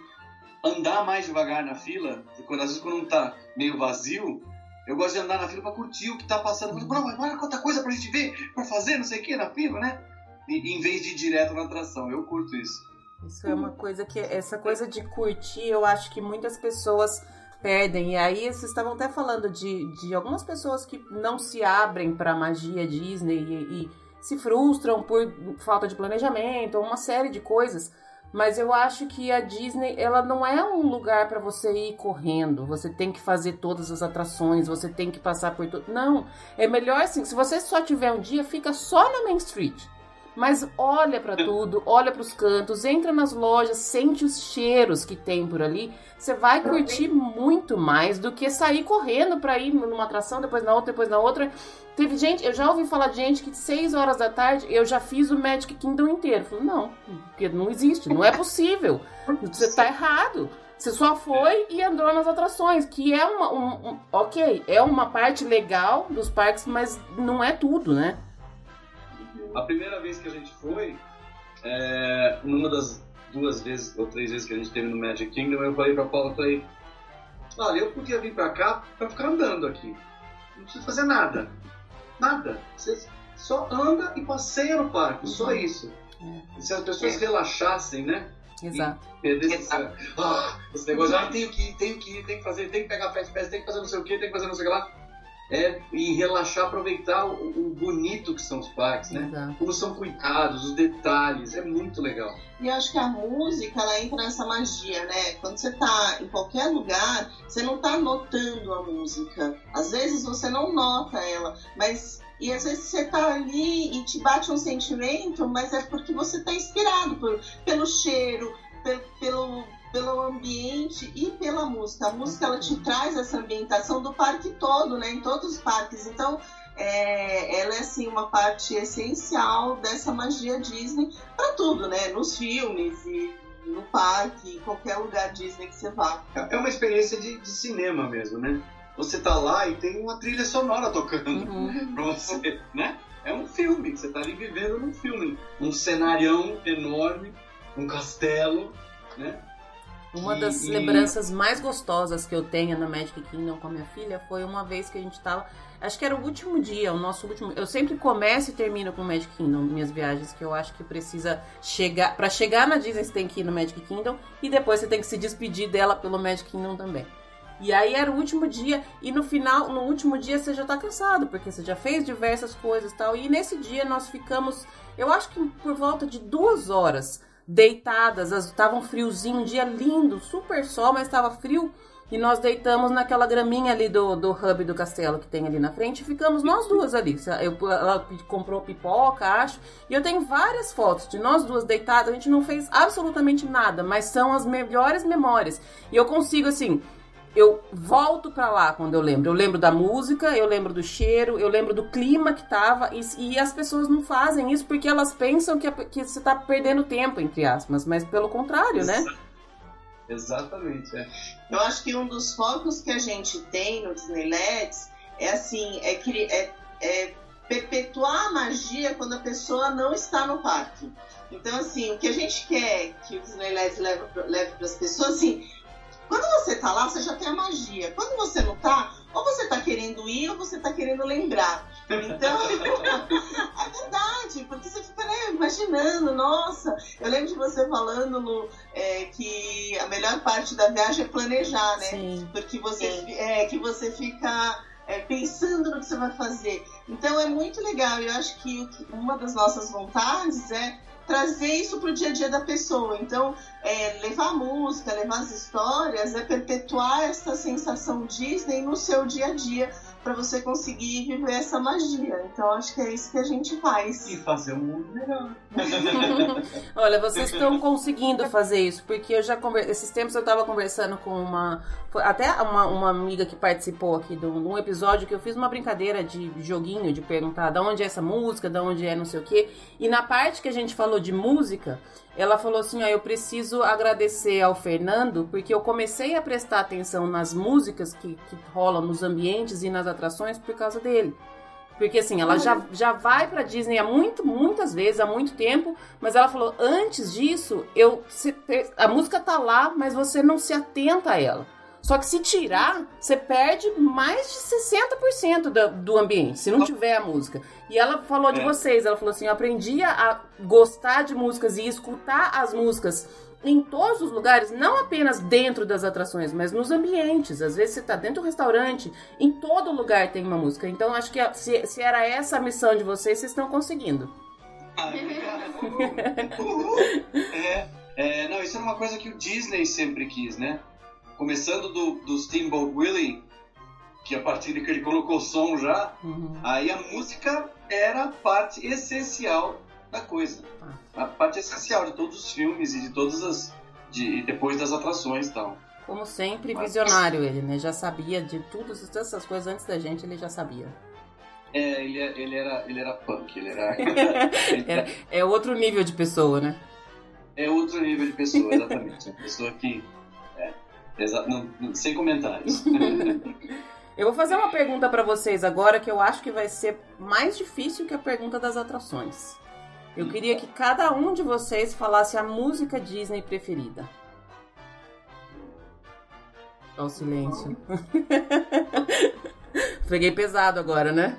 Speaker 3: andar mais devagar na fila, quando, às vezes quando não tá meio vazio, eu gosto de andar na fila para curtir o que tá passando. Mas olha quanta coisa pra gente ver, pra fazer, não sei o que, na fila, né? E, em vez de ir direto na atração. Eu curto isso.
Speaker 1: Isso é uma coisa que. Essa coisa de curtir, eu acho que muitas pessoas perdem. E aí, vocês estavam até falando de, de algumas pessoas que não se abrem para a magia Disney e, e, se frustram por falta de planejamento, uma série de coisas. Mas eu acho que a Disney, ela não é um lugar para você ir correndo. Você tem que fazer todas as atrações, você tem que passar por tudo. Não, é melhor assim. Se você só tiver um dia, fica só na Main Street mas olha para tudo, olha para os cantos, entra nas lojas, sente os cheiros que tem por ali. Você vai curtir muito mais do que sair correndo para ir numa atração, depois na outra, depois na outra. Teve gente, eu já ouvi falar de gente que 6 horas da tarde eu já fiz o Magic Kingdom inteiro. Falei, não, porque não existe, não é possível. Você tá errado. Você só foi e andou nas atrações, que é uma. Um, um, ok, é uma parte legal dos parques, mas não é tudo, né?
Speaker 3: A primeira vez que a gente foi, é, numa das duas vezes ou três vezes que a gente teve no Magic Kingdom, eu falei pra Paula, falei, olha, eu podia vir pra cá pra ficar andando aqui. Não precisa fazer nada. Nada. Você só anda e passeia no parque, uhum. só isso. É. E se as pessoas é. relaxassem, né?
Speaker 1: Exato.
Speaker 3: esse, ah, esse negócio, ah, tenho que ir, tenho que ir, tenho que fazer, tenho que pegar fast pass, tenho que fazer não sei o que, tenho que fazer não sei o que lá é e relaxar, aproveitar o, o, bonito que são os parques, né? Exato. Como são cuidados, os detalhes, é muito legal.
Speaker 2: E eu acho que a música, ela entra nessa magia, né? Quando você tá em qualquer lugar, você não tá notando a música. Às vezes você não nota ela, mas e às vezes você tá ali e te bate um sentimento, mas é porque você tá inspirado por, pelo cheiro, pelo, pelo pelo ambiente e pela música. A música ela te traz essa ambientação do parque todo, né? Em todos os parques. Então, é, ela é assim uma parte essencial dessa magia Disney para tudo, né? Nos filmes e no parque, em qualquer lugar Disney que você vá.
Speaker 3: É uma experiência de, de cinema mesmo, né? Você tá lá e tem uma trilha sonora tocando uhum. pra você, né? É um filme, você tá ali vivendo num filme, um cenarião enorme, um castelo, né?
Speaker 1: Uma das e, lembranças mais gostosas que eu tenho na Magic Kingdom com a minha filha foi uma vez que a gente tava. Acho que era o último dia, o nosso último. Eu sempre começo e termino com o Magic Kingdom, minhas viagens, que eu acho que precisa chegar. para chegar na Disney, você tem que ir no Magic Kingdom e depois você tem que se despedir dela pelo Magic Kingdom também. E aí era o último dia, e no final, no último dia você já tá cansado, porque você já fez diversas coisas e tal. E nesse dia nós ficamos, eu acho que por volta de duas horas deitadas, estavam friozinho, um dia lindo, super sol, mas estava frio. E nós deitamos naquela graminha ali do, do hub do castelo que tem ali na frente e ficamos nós duas ali. Eu, ela comprou pipoca, acho. E eu tenho várias fotos de nós duas deitadas. A gente não fez absolutamente nada, mas são as melhores memórias. E eu consigo, assim, eu volto para lá quando eu lembro. Eu lembro da música, eu lembro do cheiro, eu lembro do clima que tava. E, e as pessoas não fazem isso porque elas pensam que, que você tá perdendo tempo, entre aspas. Mas pelo contrário, né?
Speaker 3: Exatamente, é.
Speaker 2: Eu acho que um dos focos que a gente tem no Disneylands é assim, é, é, é perpetuar a magia quando a pessoa não está no parque. Então, assim, o que a gente quer que o Disneyland leve, leve para as pessoas, assim, quando você tá lá, você já tem a magia. Quando você não tá, ou você tá querendo ir ou você tá querendo lembrar. Então, é verdade, porque você fica né, imaginando, nossa. Eu lembro de você falando é, que a melhor parte da viagem é planejar, né? Sim. Porque você, é, que você fica é, pensando no que você vai fazer. Então é muito legal. Eu acho que uma das nossas vontades é trazer isso para o dia a dia da pessoa. Então, é, levar música, levar as histórias, é perpetuar essa sensação Disney no seu dia a dia, para você conseguir viver essa magia. Então acho que é isso que a gente faz.
Speaker 3: E fazer um mundo melhor.
Speaker 1: Olha, vocês estão conseguindo fazer isso, porque eu já conver... esses tempos eu estava conversando com uma até uma, uma amiga que participou aqui de um episódio que eu fiz uma brincadeira de joguinho de perguntar de onde é essa música, de onde é não sei o quê. E na parte que a gente falou de música, ela falou assim: ó, eu preciso agradecer ao Fernando, porque eu comecei a prestar atenção nas músicas que, que rolam nos ambientes e nas atrações por causa dele. Porque assim, ela já, já vai pra Disney há muito, muitas vezes, há muito tempo, mas ela falou, antes disso, eu a música tá lá, mas você não se atenta a ela. Só que se tirar, você perde mais de 60% do, do ambiente, se não tiver a música. E ela falou de é. vocês, ela falou assim: eu aprendi a gostar de músicas e escutar as músicas em todos os lugares, não apenas dentro das atrações, mas nos ambientes. Às vezes você está dentro do restaurante, em todo lugar tem uma música. Então acho que se, se era essa a missão de vocês, vocês estão conseguindo.
Speaker 3: Ah, é, é, não, isso é uma coisa que o Disney sempre quis, né? Começando do, do Steamboat Willie, que a partir de que ele colocou som já, uhum. aí a música era a parte essencial da coisa. Ah. A parte essencial de todos os filmes e de todas as. De, depois das atrações e tal.
Speaker 1: Como sempre, Mas, visionário ele, né? Já sabia de tudo, todas essas coisas antes da gente, ele já sabia.
Speaker 3: É, ele, ele, era, ele era punk, ele era.
Speaker 1: é, é outro nível de pessoa, né?
Speaker 3: É outro nível de pessoa, exatamente. Uma pessoa que Exa não, sem comentários.
Speaker 1: eu vou fazer uma pergunta para vocês agora que eu acho que vai ser mais difícil que a pergunta das atrações. Eu queria que cada um de vocês falasse a música Disney preferida. Olha o silêncio. Peguei pesado agora, né?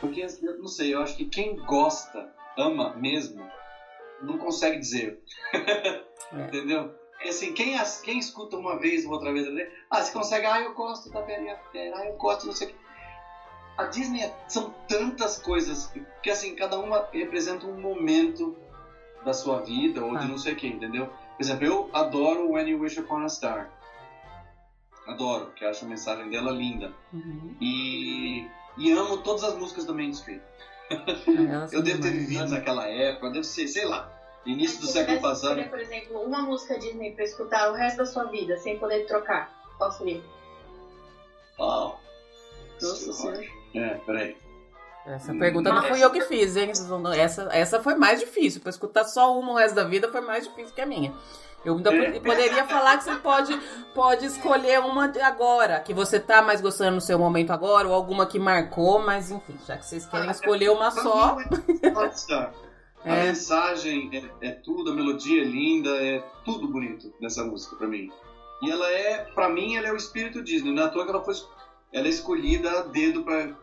Speaker 3: Porque, não sei, eu acho que quem gosta, ama mesmo, não consegue dizer. É. Entendeu? Assim, quem, quem escuta uma vez ou outra vez, ah, você consegue, ah, eu gosto da Bela Fera, ah, eu gosto, não sei o que. A Disney é, são tantas coisas que, assim, cada uma representa um momento da sua vida ou ah. de não sei o que, entendeu? Por exemplo, eu adoro When You Wish Upon a Star. Adoro, porque acho a mensagem dela linda. Uhum. E, e amo todas as músicas do Main Street. eu devo ter vivido naquela época, devo ser, sei lá. Início do século passado.
Speaker 4: Escolher, por exemplo, uma música Disney pra escutar o resto da sua vida, sem poder trocar. Qual seria?
Speaker 3: Uau. Nossa senhora. É, peraí.
Speaker 1: Essa pergunta não fui eu que fiz, hein? Essa, essa foi mais difícil. Pra escutar só uma o resto da vida foi mais difícil que a minha. Eu ainda é. poderia falar que você pode, pode escolher uma agora, que você tá mais gostando no seu momento agora, ou alguma que marcou, mas enfim, já que vocês querem escolher uma só.
Speaker 3: Pode estar. A é. mensagem é, é, tudo, a melodia é linda, é tudo bonito nessa música para mim. E ela é, para mim, ela é o espírito Disney. Não é à toa que ela foi ela é escolhida a dedo para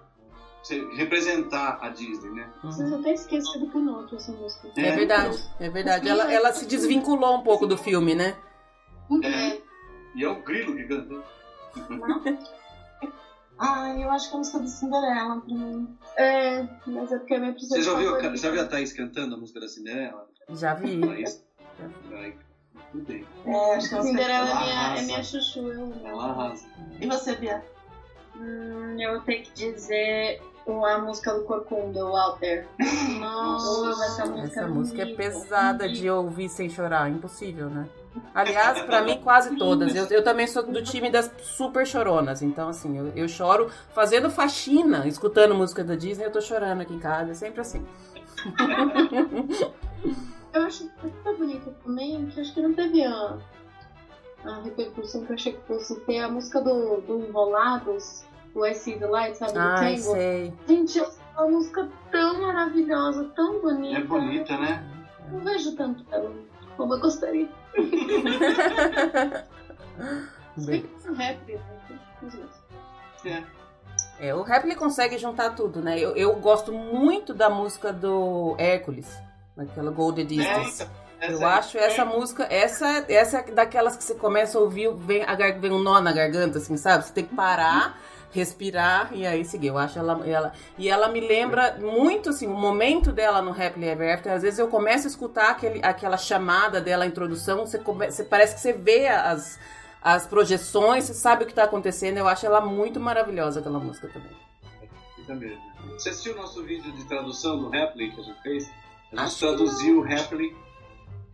Speaker 3: representar a Disney, né?
Speaker 4: Vocês até esquecem do Pinóquio essa música. É,
Speaker 1: é verdade, é verdade. Ela, ela se desvinculou um pouco do filme, né?
Speaker 3: É. E é o grilo que canta.
Speaker 2: Ah, eu acho que é a música da Cinderela pra mim.
Speaker 4: É, mas é porque é minha
Speaker 3: princesa Você já viu, já viu a Thaís cantando a música da Cinderela?
Speaker 1: Já vi.
Speaker 3: Thaís? Vai,
Speaker 4: tudo bem. É, acho que a Cinderela é minha, é minha chuchu. Eu...
Speaker 3: Ela arrasa.
Speaker 2: E você, Bia?
Speaker 4: Hum, eu tenho que dizer a música do Corcunda, o Walter. Nossa, essa música.
Speaker 1: Essa música é pesada de ouvir sem chorar, impossível, né? Aliás, para mim, quase todas. Eu, eu, também sou do time das super choronas. Então, assim, eu, eu choro fazendo faxina, escutando música da Disney, eu tô chorando aqui em casa. É sempre assim.
Speaker 4: eu acho que tá bonita também, que acho que não teve a, a repercussão que eu achei que fosse ter a música do, do Enrolados, do I See the Light, sabe?
Speaker 1: Ah,
Speaker 4: do
Speaker 1: Tango. sei.
Speaker 4: Gente, é uma música tão maravilhosa, tão bonita.
Speaker 3: É bonita, né?
Speaker 4: Não vejo tanto ela como eu gostaria. Bem. rap,
Speaker 1: é. é, o rap ele consegue juntar tudo, né? Eu, eu gosto muito da música do Hércules, daquela Golden Distance. É, eu acho essa música, essa, essa é daquelas que você começa a ouvir, vem, a, vem um nó na garganta, assim, sabe? Você tem que parar respirar e aí seguir. Eu acho ela, ela. E ela me lembra muito, assim, o momento dela no Happily Ever After. Às vezes eu começo a escutar aquele, aquela chamada dela, a introdução, você, come, você parece que você vê as. as projeções, você sabe o que tá acontecendo. Eu acho ela muito maravilhosa, aquela música também.
Speaker 3: também. Você assistiu o nosso vídeo de tradução do Happily que a gente fez? A gente traduziu o Happily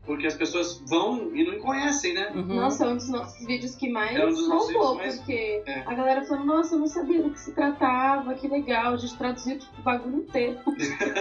Speaker 3: porque as pessoas vão e não conhecem, né?
Speaker 4: Uhum. Nossa, é um dos nossos vídeos que mais é um bombou, mais... porque é. a galera falou, nossa, eu não sabia do que se tratava, que legal, a gente traduziu tipo, o bagulho inteiro.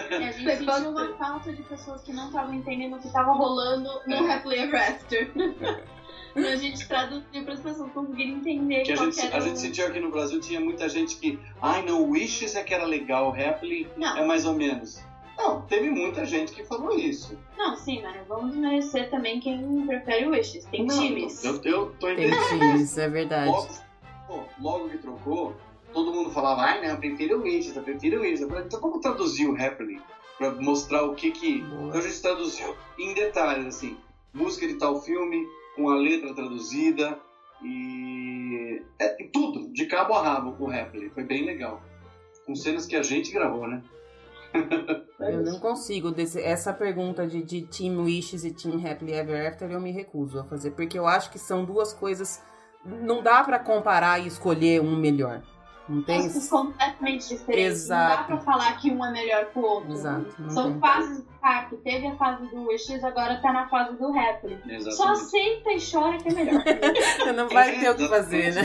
Speaker 5: e a gente sentiu uma falta de pessoas que não estavam entendendo o que estava rolando no é. Happily Ever After. a gente traduziu para as pessoas conseguirem entender
Speaker 3: que a gente, a gente sentiu aqui no Brasil tinha muita gente que ai não Wishes é que era legal Happily não. é mais ou menos não, teve muita gente que falou isso.
Speaker 5: Não, sim, mas vamos desmerecer também quem prefere o Wishes. Tem não, times.
Speaker 3: Eu, eu tô entendendo.
Speaker 1: Tem times, é verdade.
Speaker 3: Logo, logo que trocou, todo mundo falava, ai não, eu prefiro o Wishes, eu prefiro o Wishes. Eu falei, então como traduzir o Happily? Pra mostrar o que que... Boa. Então a gente traduziu em detalhes, assim, música de tal filme, com a letra traduzida e... É, tudo, de cabo a rabo, o Happily. Foi bem legal. Com cenas que a gente gravou, né?
Speaker 1: Eu não consigo. Essa pergunta de, de Team Wishes e Team Happily Ever After eu me recuso a fazer, porque eu acho que são duas coisas. Não dá para comparar e escolher um melhor. Não tem?
Speaker 5: Coisas completamente diferentes. Exato. Não dá pra falar que um é melhor que o outro.
Speaker 1: Exato.
Speaker 5: São tem. fases do parque. Teve a fase do Wishes, agora tá na fase do Happily. Só aceita e chora que é melhor.
Speaker 1: não vai ter o que fazer, né?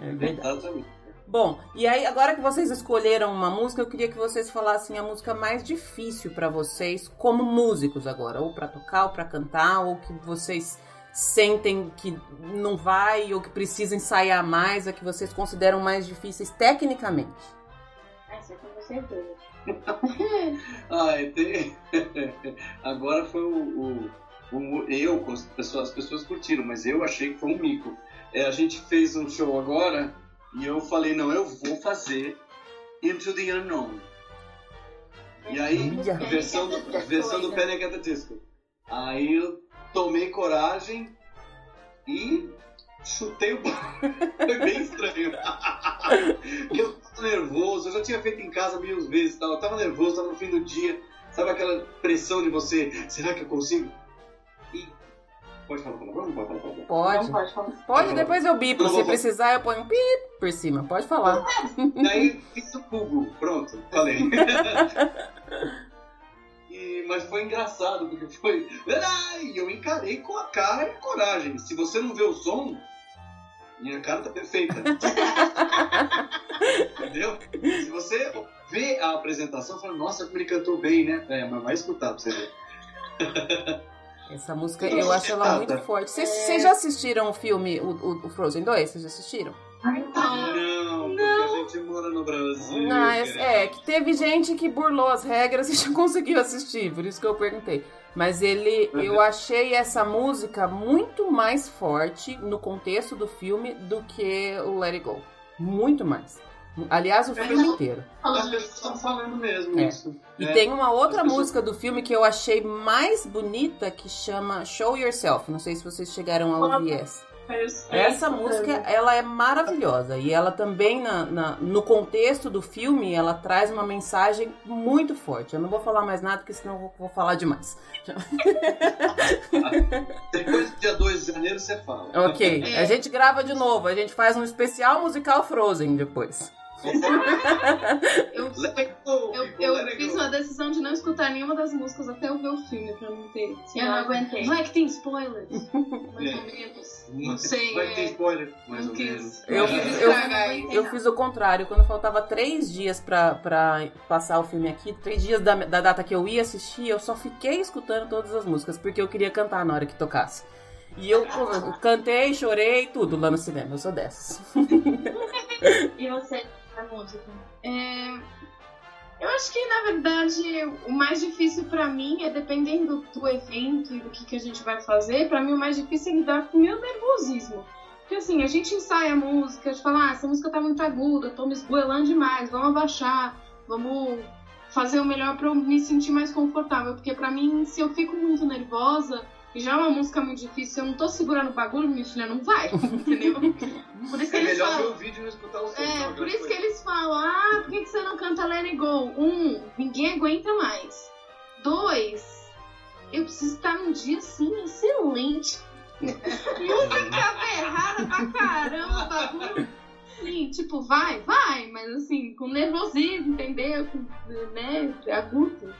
Speaker 1: é verdade. Bom, e aí agora que vocês escolheram uma música, eu queria que vocês falassem a música mais difícil para vocês como músicos agora, ou para tocar, ou para cantar, ou que vocês sentem que não vai ou que precisa ensaiar mais, a que vocês consideram mais difíceis tecnicamente.
Speaker 5: Essa é com certeza.
Speaker 3: Ai, tem... agora foi o, o, o, eu, as pessoas, as pessoas curtiram, mas eu achei que foi um mico. É, a gente fez um show agora e eu falei, não, eu vou fazer Into the Unknown. E aí, versão do, versão do Panic at the Disco. Aí eu tomei coragem e chutei o Foi bem estranho. Porque eu tava nervoso, eu já tinha feito em casa mil vezes tal. Eu tava nervoso, tava no fim do dia. Sabe aquela pressão de você, será que eu consigo? Pode falar palavrão? Pode falar palavrão?
Speaker 1: Pode. Não pode falar. Pode, depois eu bipo. Se precisar, eu ponho um pip por cima. Pode falar.
Speaker 3: Daí fiz o Google. Pronto, falei. e, mas foi engraçado, porque foi. E eu encarei com a cara e a coragem. Se você não vê o som, minha cara tá perfeita. Entendeu? Se você vê a apresentação, fala, nossa, como ele cantou bem, né? É, mas vai escutar pra você ver.
Speaker 1: Essa música, eu acho ela muito forte. Vocês, é... já assistiram o filme, o, o, Frozen 2? Vocês já assistiram?
Speaker 3: Não, porque a gente mora no Brasil.
Speaker 1: Não, é, é, que teve gente que burlou as regras e já conseguiu assistir, por isso que eu perguntei. Mas ele, uhum. eu achei essa música muito mais forte no contexto do filme do que o Let It Go. Muito mais. Aliás, o filme inteiro.
Speaker 3: As pessoas estão falando mesmo é. isso.
Speaker 1: E é. tem uma outra pessoas... música do filme que eu achei mais bonita que chama Show Yourself. Não sei se vocês chegaram a ouvir essa. Essa música, ela é maravilhosa. E ela também, na, na, no contexto do filme, ela traz uma mensagem muito forte. Eu não vou falar mais nada, porque senão eu vou, vou falar demais.
Speaker 3: Depois do dia 2 de janeiro, você fala.
Speaker 1: Ok. É. A gente grava de novo. A gente faz um especial musical Frozen depois.
Speaker 5: Eu, eu, eu fiz uma decisão de não escutar nenhuma das músicas até eu ver o filme, pra não ter.
Speaker 4: Eu não aguentei.
Speaker 5: Vai que tem spoilers. Mais ou menos. Não sei.
Speaker 3: Vai que tem é. spoiler. Mais ou menos.
Speaker 1: Eu, eu, eu, fiz o contrário. Quando faltava três dias pra, pra passar o filme aqui, três dias da, da data que eu ia assistir, eu só fiquei escutando todas as músicas, porque eu queria cantar na hora que tocasse. E eu, eu cantei, chorei, tudo lá no cinema. Eu sou dessas.
Speaker 5: e você? A música? É, eu acho que, na verdade, o mais difícil para mim é dependendo do evento e do que, que a gente vai fazer. Para mim, o mais difícil é lidar com o meu nervosismo. Porque assim, a gente ensaia a música, a gente fala, ah, essa música tá muito aguda, tô me esgoelando demais, vamos abaixar, vamos fazer o melhor para eu me sentir mais confortável. Porque para mim, se eu fico muito nervosa, já é uma música muito difícil, eu não tô segurando o bagulho, minha filha não vai, entendeu?
Speaker 3: Por isso que é eles melhor falam, ver o vídeo e não escutar o som.
Speaker 5: É, por isso que eles falam, ah, por que, que você não canta Let It Go? Um, ninguém aguenta mais. Dois, eu preciso estar num dia assim, excelente. Música errada pra caramba, bagulho. Sim, tipo, vai, vai, mas assim, com nervosismo, entendeu? Com, né, agudo.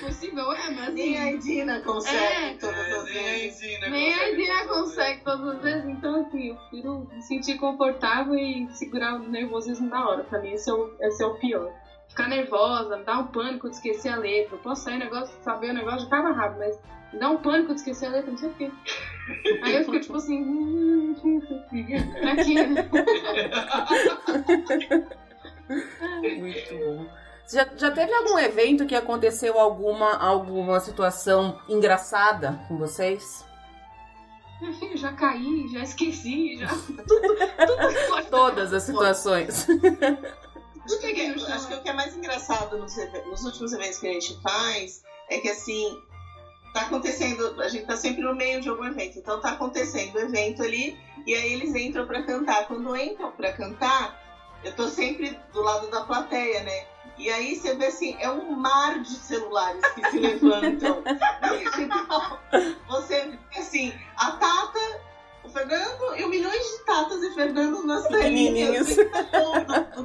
Speaker 5: Possível é, mas.
Speaker 2: Nem a Dina consegue é, todas as
Speaker 3: vezes.
Speaker 5: Nem a Dina consegue todas as vezes. Então, assim, eu prefiro me sentir confortável e segurar o nervosismo na hora. Pra mim, esse é o, esse é o pior. Ficar nervosa, me dá um pânico de esquecer a letra. Eu posso sair negócio, saber o negócio de acaba rápido, mas me dá um pânico de esquecer a letra, não sei o quê. Aí eu fico tipo assim. Aqui.
Speaker 1: Muito bom. Já, já teve algum evento que aconteceu alguma, alguma situação engraçada com vocês?
Speaker 5: Meu filho, já caí, já esqueci, já. Tudo,
Speaker 1: tudo Todas as situações.
Speaker 2: Acho, acho que o que é mais engraçado nos, nos últimos eventos que a gente faz é que assim tá acontecendo, a gente tá sempre no meio de algum evento, então tá acontecendo o evento ali e aí eles entram para cantar. Quando entram para cantar, eu tô sempre do lado da plateia, né? E aí você vê assim, é um mar de celulares que se levantam. então, você vê assim, a Tata, o Fernando e o milhões de Tatas e Fernando nas telinhas.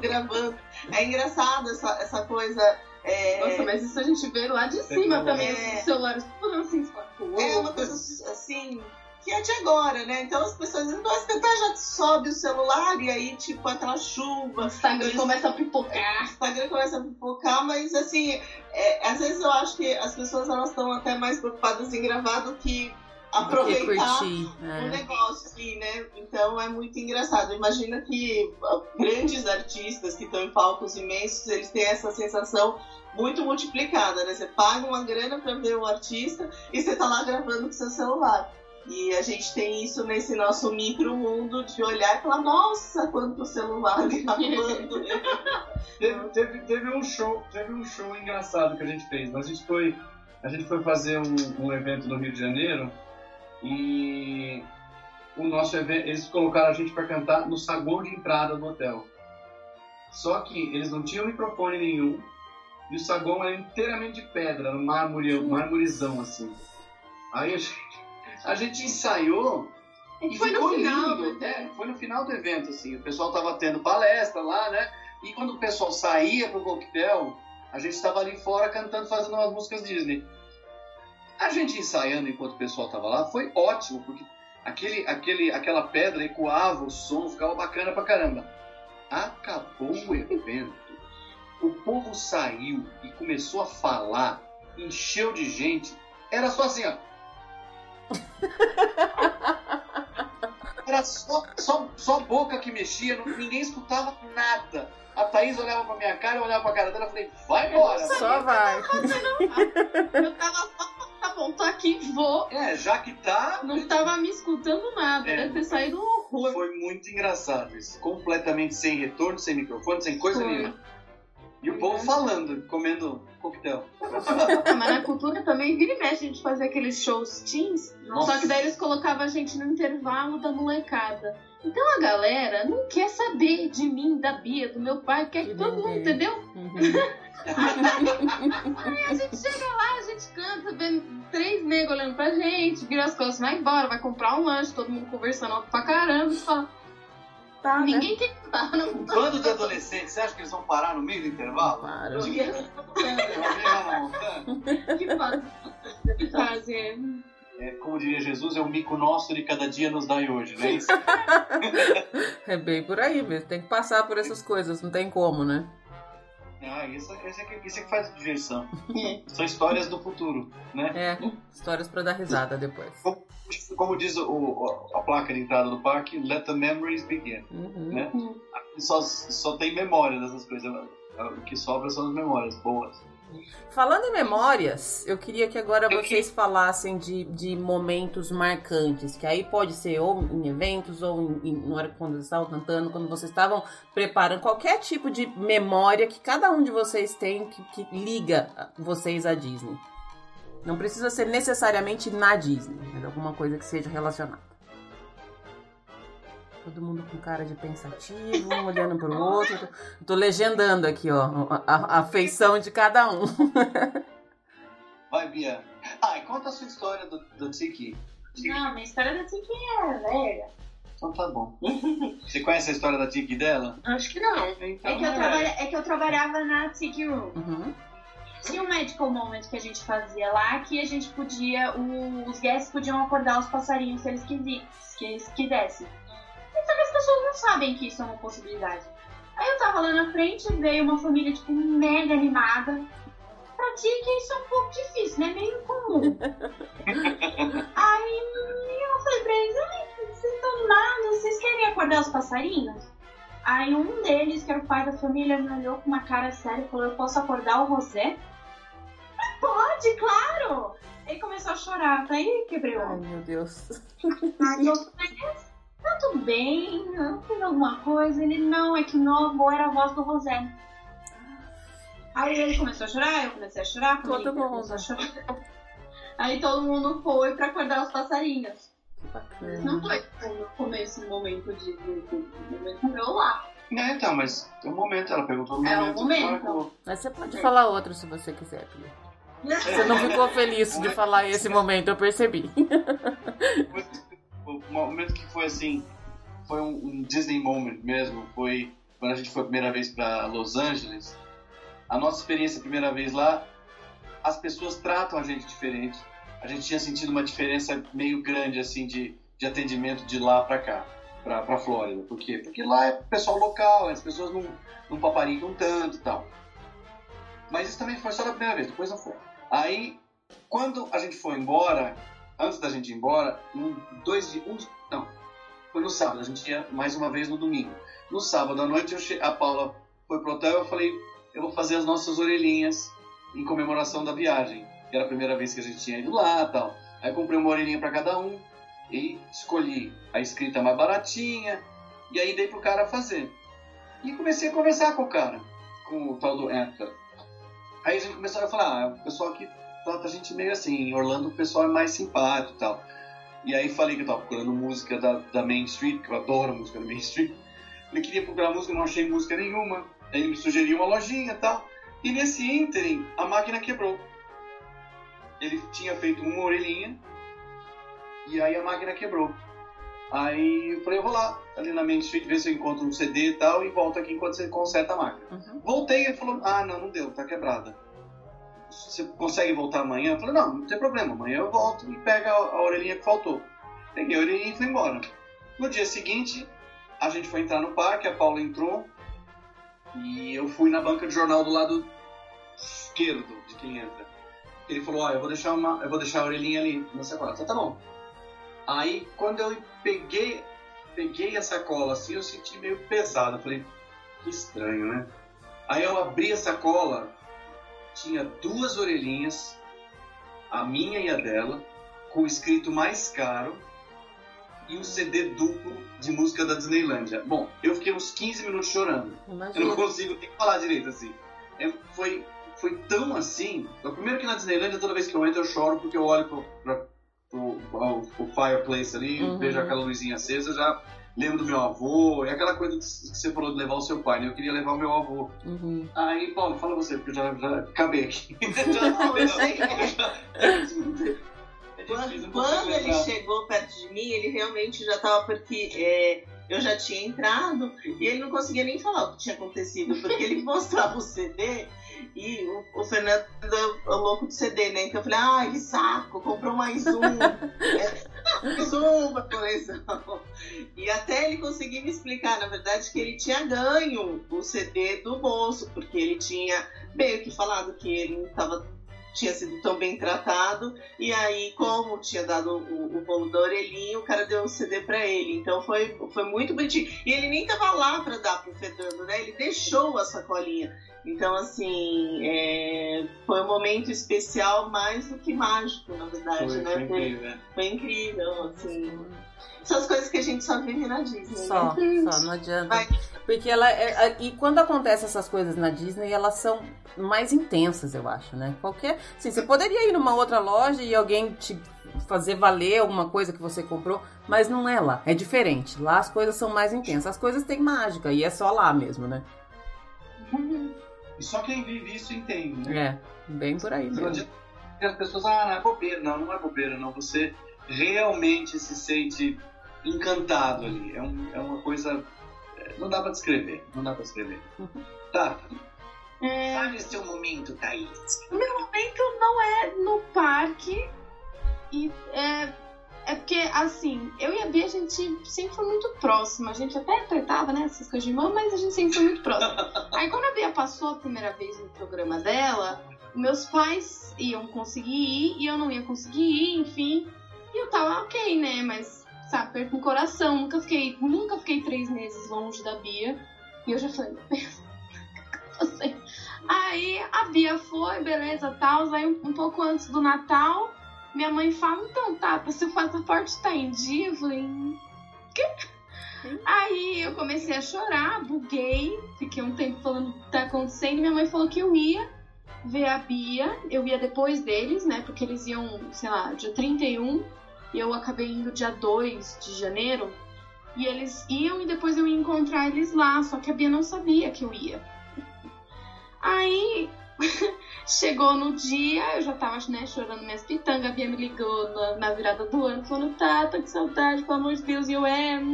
Speaker 2: Gravando. É engraçado essa, essa coisa. É...
Speaker 5: Nossa, mas isso a gente vê lá de cima é, também, é... os celulares tudo assim,
Speaker 2: É uma coisa assim, que é de agora, né? Então as pessoas dizem, nossa, tentar já sobe o celular e aí, tipo, aquela chuva. O
Speaker 5: Instagram eles... começa a pipocar.
Speaker 2: O Instagram começa a pipocar, mas assim, é, às vezes eu acho que as pessoas elas estão até mais preocupadas em gravar do que aproveitar curtir, é. o negócio ali, né? Então é muito engraçado. Imagina que grandes artistas que estão em palcos imensos, eles têm essa sensação muito multiplicada, né? Você paga uma grana para ver o artista e você tá lá gravando com seu celular. E a gente tem isso nesse nosso micro mundo de olhar e falar, nossa, quanto celular gravando.
Speaker 3: teve, teve, teve, um show, teve um show engraçado que a gente fez. A gente foi, a gente foi fazer um, um evento no Rio de Janeiro e o nosso evento, eles colocaram a gente para cantar no saguão de entrada do hotel. Só que eles não tinham microfone nenhum e o saguão era inteiramente de pedra, mármore, mármorezão assim. Aí a gente a gente ensaiou.
Speaker 5: E foi no final. Lindo.
Speaker 3: É, foi no final do evento, assim. O pessoal tava tendo palestra lá, né? E quando o pessoal saía pro coquetel, a gente estava ali fora cantando, fazendo umas músicas Disney. A gente ensaiando enquanto o pessoal tava lá foi ótimo, porque aquele, aquele, aquela pedra ecoava o som, ficava bacana pra caramba. Acabou o evento, o povo saiu e começou a falar, encheu de gente. Era só assim, ó. Era só, só, só boca que mexia, ninguém escutava nada. A Thaís olhava pra minha cara, eu olhava pra cara dela e falei, vai embora.
Speaker 1: Só vai.
Speaker 5: Eu tava só, tá bom, tô aqui, vou.
Speaker 3: É, já que tá.
Speaker 5: Não tava me escutando nada, é, deve ter saído um horror.
Speaker 3: Foi muito engraçado isso. Completamente sem retorno, sem microfone, sem coisa Foi. nenhuma. E o povo falando, comendo coquetel.
Speaker 5: Mas na cultura também vira e mexe a gente fazer aqueles shows teens. Nossa. Só que daí eles colocavam a gente no intervalo da molecada. Então a galera não quer saber de mim, da Bia, do meu pai, quer que todo mundo, entendeu? Uhum. Aí a gente chega lá, a gente canta, vê três negros olhando pra gente, vira as costas, vai embora, vai comprar um lanche, todo mundo conversando alto pra caramba, e fala, tá, né? Ninguém né? quer estar no
Speaker 3: Um bando de adolescentes, você acha que eles vão parar no meio do intervalo?
Speaker 1: Claro.
Speaker 3: De...
Speaker 5: que fazem?
Speaker 3: É, como diria Jesus, é o mico nosso de cada dia nos dá hoje, não é isso?
Speaker 1: é bem por aí mesmo, tem que passar por essas coisas, não tem como, né?
Speaker 3: Ah, isso, isso, é, que, isso é que faz diversão. É. São histórias do futuro, né?
Speaker 1: É, histórias para dar risada depois.
Speaker 3: Como, diz o, a placa de entrada do parque, let the memories begin. Uhum. Né? Só, só tem memória dessas coisas. O que sobra são as memórias boas.
Speaker 1: Falando em memórias, eu queria que agora vocês falassem de, de momentos marcantes, que aí pode ser ou em eventos, ou em, em, na hora quando vocês estavam cantando, quando vocês estavam preparando, qualquer tipo de memória que cada um de vocês tem que, que liga vocês à Disney. Não precisa ser necessariamente na Disney, mas alguma coisa que seja relacionada. Todo mundo com cara de pensativo, um olhando para o outro. Tô, tô, legendando aqui, ó, a, a, feição de cada um.
Speaker 3: Vai, Bia. Ah, conta conta a sua história do, do Tiki.
Speaker 5: Não, minha história da Tiki é velha.
Speaker 3: Então tá bom. Você conhece a história da Tiki dela?
Speaker 5: Acho que não.
Speaker 3: Então,
Speaker 5: É que, eu
Speaker 3: é.
Speaker 5: trabalha- é que eu trabalhava na Tiki Room.
Speaker 1: Uhum.
Speaker 5: Tinha um medical moment que a gente fazia lá que a gente podia. o- os guests podiam acordar os passarinhos se eles, quisi, se eles quisessem. E só que as pessoas não sabem que isso é uma possibilidade. Aí eu tava lá na frente, veio uma família, tipo, mega animada. Pra ti que isso é um pouco difícil, né? Meio incomum. Aí eu falei pra eles, ai, vocês estão nada, vocês querem acordar os passarinhos? Aí um deles, que era o pai da família, me olhou com uma cara séria e falou, eu posso acordar o José? Pode, claro! Ele começou a chorar, aí quebrei o
Speaker 1: Ai, meu Deus.
Speaker 5: Aí eu falei, tá tudo bem, não fiz alguma coisa. Ele, não, é que meu avô era a voz do José. Aí ele começou a chorar, eu comecei a chorar,
Speaker 1: Todo mundo.
Speaker 5: começou a chorar. Aí todo mundo foi pra acordar os passarinhos.
Speaker 1: Que bacana.
Speaker 5: não foi no começo um momento de, de, de, momento meu lá.
Speaker 3: É, então, mas é um momento, ela perguntou no
Speaker 5: É um
Speaker 3: momento.
Speaker 5: momento.
Speaker 3: marcou.
Speaker 1: Mas você pode falar outro se você quiser, Pia. Você não ficou feliz de falar esse momento, eu percebi.
Speaker 3: O momento que foi assim, foi um, Disney moment mesmo, foi quando a gente foi a primeira vez para Los Angeles. A nossa experiência a primeira vez lá, as pessoas tratam a gente diferente. A gente tinha sentido uma diferença meio grande assim de, de atendimento de lá para cá, para para Flórida. Por quê? Porque lá é pessoal local, as pessoas não, não paparicam tanto e tal. Mas isso também foi só da primeira vez, depois não foi. Aí, quando a gente foi embora, antes da gente ir embora, um, dois dias, um, não, foi no sábado, a gente ia mais uma vez no domingo. No sábado à noite, che... a Paula foi pro hotel eu falei, eu vou fazer as nossas orelhinhas em comemoração da viagem, que era a primeira vez que a gente tinha ido lá tal. Aí comprei uma orelhinha para cada um e escolhi a escrita mais baratinha e aí dei pro cara fazer. E comecei a conversar com o cara, com o tal do Anthony. Aí a gente começou a falar, ah, o pessoal aqui trata a gente meio assim, em Orlando o pessoal é mais simpático e tal. E aí falei que eu tava procurando música da, da Main Street, que eu adoro música da Main Street. Eu queria procurar música, não achei música nenhuma. Aí ele me sugeriu uma lojinha e tal. E nesse ínterim, a máquina quebrou. Ele tinha feito uma orelhinha e aí a máquina quebrou. Aí eu falei, eu vou lá, ali na Main Street, ver se eu encontro um CD e tal, e volto aqui enquanto você conserta a máquina.
Speaker 1: Uhum.
Speaker 3: Voltei e ele falou, ah, não, não deu, tá quebrada. Você consegue voltar amanhã? Eu falei, não, não tem problema, amanhã eu volto e pego a, a orelhinha que faltou. Peguei a orelhinha e fui embora. No dia seguinte, a gente foi entrar no parque, a Paula entrou e eu fui na banca de jornal do lado esquerdo de quem entra. Ele falou, ó, eu vou deixar uma, eu vou deixar a orelhinha ali na falei, tá bom. Aí quando eu peguei, peguei a sacola assim, eu senti meio pesado. Eu falei, que estranho, né? Aí eu abri a sacola, tinha duas orelhinhas, a minha e a dela, com o escrito mais caro e um CD duplo de música da Disneylândia. Bom, eu fiquei uns 15 minutos chorando. Eu não
Speaker 1: Imagina.
Speaker 3: consigo nem falar direito assim. É, foi, foi tão assim. O primeiro que na Disneylândia, toda vez que eu entro, eu choro porque eu olho pro, pra, pro, ao- pro fireplace ali,
Speaker 1: Uhum.
Speaker 3: vejo aquela luzinha acesa, eu já lembro do meu avô. É aquela coisa que você falou de levar o seu pai, né? Eu queria levar o meu avô.
Speaker 1: Uhum.
Speaker 3: Aí, Paulo, fala você, porque eu já, já acabei aqui.
Speaker 2: Sei que
Speaker 3: É
Speaker 2: quando,
Speaker 3: não
Speaker 2: quando ele chegou perto de mim, ele realmente já estava porque é, eu já tinha entrado e ele não conseguia nem falar o que tinha acontecido, porque ele mostrava o CD e o, o Fernando é o louco do CD, né? Então eu falei, ai, que saco, comprou mais um. É, mais uma coleção. E até ele conseguir me explicar, na verdade, que ele tinha ganho o CD do bolso, porque ele tinha meio que falado que ele não estava tinha sido tão bem tratado e aí como tinha dado o, o bolo da orelhinha o cara deu um CD pra ele então foi, foi muito bonitinho e ele nem tava lá pra dar pro Fernando né ele deixou a sacolinha então assim é, foi um momento especial mais do que mágico na verdade
Speaker 3: Foi,
Speaker 2: né
Speaker 3: foi incrível.
Speaker 2: foi incrível assim essas coisas que a gente só vive na Disney
Speaker 1: Só,
Speaker 2: né?
Speaker 1: só, não adianta.
Speaker 2: Vai.
Speaker 1: Porque ela é, é- E quando acontecem essas coisas na Disney, elas são mais intensas, eu acho, né? Qualquer. Assim, você poderia ir numa outra loja e alguém te fazer valer alguma coisa que você comprou, mas não é lá. É diferente. Lá as coisas são mais intensas. As coisas têm mágica e é só lá mesmo, né?
Speaker 3: E só quem vive isso entende, né?
Speaker 1: É, bem por aí mesmo.
Speaker 3: as pessoas, ah, não é bobeira. Não, não é bobeira, não. Você realmente se sente encantado ali. É, um, é uma coisa. É, não dá pra descrever. Não dá pra descrever. Tá. É... Fale o seu momento, Thaís.
Speaker 5: Meu momento não é no parque. E é, é porque, assim, eu e a Bia, a gente sempre foi muito próxima. A gente até tratava, né, essas coisas de irmã, mas a gente sempre foi muito próxima. Aí, quando a Bia passou a primeira vez no programa dela, meus pais iam conseguir ir e eu não ia conseguir ir, enfim. E eu tava ok, né, mas, sabe, perco o coração. Nunca fiquei, nunca fiquei três meses longe da Bia. E eu já falei, assim. Aí a Bia foi, beleza, tal. Aí um pouco antes do Natal minha mãe fala, então, Tata, seu passaporte tá em dia? Eu falei, quê? Aí eu comecei a chorar, buguei, fiquei um tempo falando o que tá acontecendo. Minha mãe falou que eu ia ver a Bia, eu ia depois deles, né? Porque eles iam, sei lá, dia 31 e eu acabei indo dia 2 de janeiro. E eles iam e depois eu ia encontrar eles lá, só que a Bia não sabia que eu ia. Aí Chegou no dia, eu já tava né, chorando minhas pitangas. A Bia me ligou na, na, virada do ano, falando: Tata, que saudade, pelo amor de Deus. E eu é.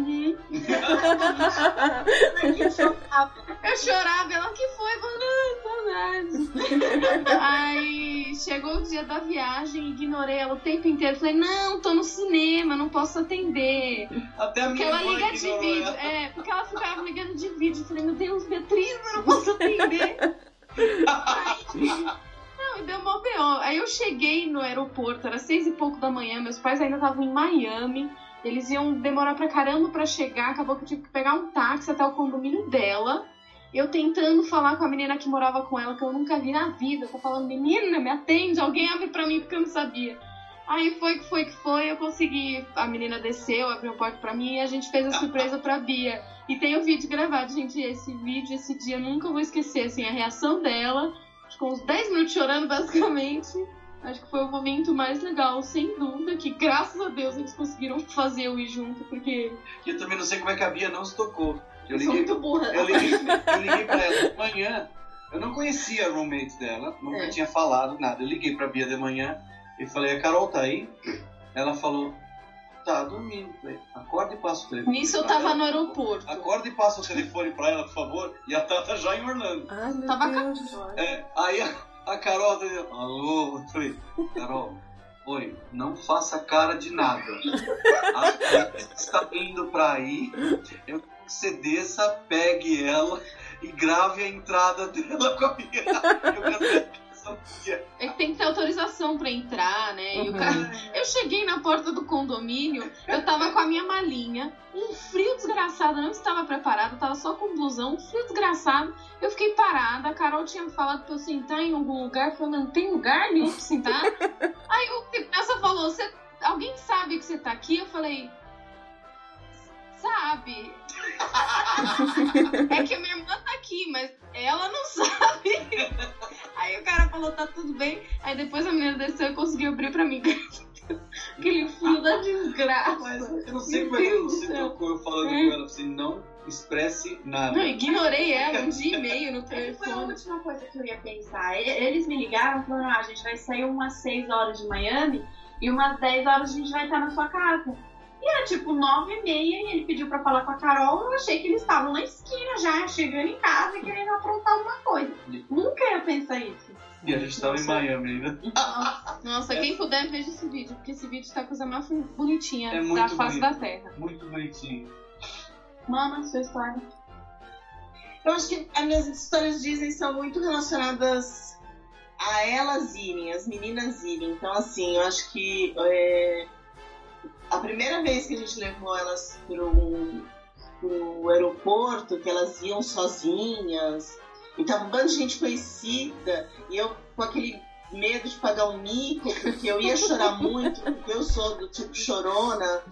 Speaker 5: Eu chorava, ela que foi, falando: saudade. Aí chegou o dia da viagem, ignorei ela o tempo inteiro. Falei: Não, tô no cinema, não posso atender.
Speaker 3: Até
Speaker 5: porque ela liga de vídeo. Ela. É, porque ela ficava ligando de vídeo. Falei: Meu Deus, Beatriz, eu não posso atender. Não, e deu uma B.O. Aí eu cheguei no aeroporto, era seis e pouco da manhã, meus pais ainda estavam em Miami. Eles iam demorar pra caramba pra chegar, acabou que eu tive que pegar um táxi até o condomínio dela. Eu tentando falar com a menina que morava com ela, que eu nunca vi na vida. Eu tô falando, menina, me atende, alguém abre pra mim porque eu não sabia. Aí foi que foi que foi, eu consegui. A menina desceu, abriu a porta pra mim e a gente fez a surpresa pra Bia. E tem o vídeo gravado, gente. Esse vídeo, esse dia, eu nunca vou esquecer, assim, a reação dela. Ficou uns 10 minutos chorando, basicamente. Acho que foi o momento mais legal, sem dúvida, que graças a Deus eles conseguiram fazer eu ir junto, porque.
Speaker 3: Eu também não sei como é que a Bia não se tocou.
Speaker 5: Eu, eu liguei, muito burra.
Speaker 3: Eu liguei, eu liguei pra ela de manhã. Eu não conhecia a roommate dela, nunca é. tinha falado nada. Eu liguei pra Bia de manhã e falei, a Carol tá aí? Ela falou, tá dormindo. Falei, acorda e passa o telefone.
Speaker 5: Nisso eu tava ela. no aeroporto.
Speaker 3: Acorda e passa o telefone pra ela, por favor. E a Tata já em Orlando.
Speaker 5: Ai, meu tava Deus.
Speaker 3: É, aí a, a Carol, alô, eu falei, Carol, oi, não faça cara de nada. A está indo pra aí, eu que você desça, pegue ela e grave a entrada dela com a minha. Eu quero
Speaker 5: é que tem que ter autorização pra entrar, né? Cara... Eu cheguei na porta do condomínio, eu tava com a minha malinha, um frio desgraçado, não estava preparada, tava só com blusão, um frio desgraçado. Eu fiquei parada, a Carol tinha falado pra eu sentar em algum lugar, eu falei, não tem lugar nenhum pra sentar. Aí o segurança falou, alguém sabe que você tá aqui? Eu falei, sabe. é que minha irmã tá aqui, mas ela não falou, tá tudo bem. Aí depois a menina desceu e conseguiu abrir pra mim. Aquele fio da desgraça.
Speaker 3: Mas eu não sei como é que você trocou eu falando é. com ela assim, não expresse nada.
Speaker 5: Não, ignorei ela um dia e meio no telefone.
Speaker 4: Foi a última coisa que eu ia pensar. Eles me ligaram falando, ah, a gente vai sair umas 6 horas de Miami e umas 10 horas a gente vai estar na sua casa. E era tipo nove e meia e ele pediu pra falar com a Carol. Eu achei que eles estavam na esquina já, chegando em casa e querendo aprontar alguma coisa. Nunca ia pensar isso.
Speaker 3: E a gente tava em Miami ainda.
Speaker 5: Nossa, quem puder veja esse vídeo, porque esse vídeo tá a coisa mais bonitinha é da face da Terra.
Speaker 3: Muito bonitinho.
Speaker 5: Mama, sua história.
Speaker 2: Eu acho que as minhas histórias Disney são muito relacionadas a elas irem, as meninas irem. Então, assim, eu acho que é, a primeira vez que a gente levou elas pro, pro aeroporto, que elas iam sozinhas, e tava um bando de gente conhecida, e eu com aquele medo de pagar um mico, porque eu ia chorar muito, porque eu sou do tipo chorona,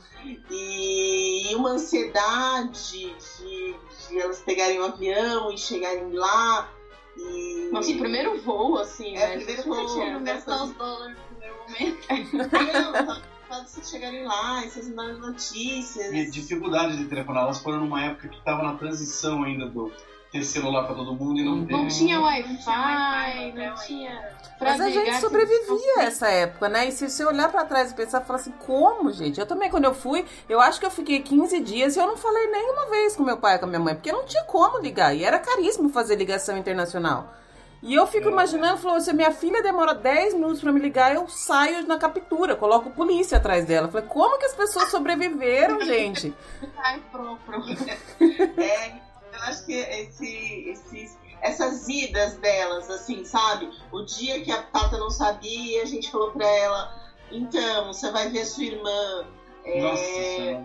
Speaker 2: e uma ansiedade de, de elas pegarem o um avião e chegarem lá. E...
Speaker 5: Nossa, o primeiro voo, assim,
Speaker 2: é, né? primeiro voo.
Speaker 5: Tinha gastar os dólares no primeiro momento.
Speaker 2: Não, quando vocês chegarem lá, essas más notícias.
Speaker 3: E dificuldade de telefonar, elas foram numa época que estava na transição ainda do, ter celular pra todo mundo e não ter.
Speaker 5: Não tinha Wi-Fi, não tinha.
Speaker 1: Mas a gente sobrevivia a essa época, né? E se você olhar para trás e pensar, falar assim, como, gente? Eu também, quando eu fui, eu acho que eu fiquei 15 dias e eu não falei nenhuma vez com meu pai e com a minha mãe, porque não tinha como ligar. E era caríssimo fazer ligação internacional. E eu fico é. imaginando, falou, se minha filha demora 10 minutos para me ligar, eu saio na captura, coloco polícia atrás dela. falei, como que as pessoas sobreviveram, gente?
Speaker 2: Ai, próprio. é, eu acho que esse, esses essas idas delas, assim, sabe? O dia que a Tata não sabia, a gente falou pra ela, então, você vai ver sua irmã.
Speaker 3: Nossa, é.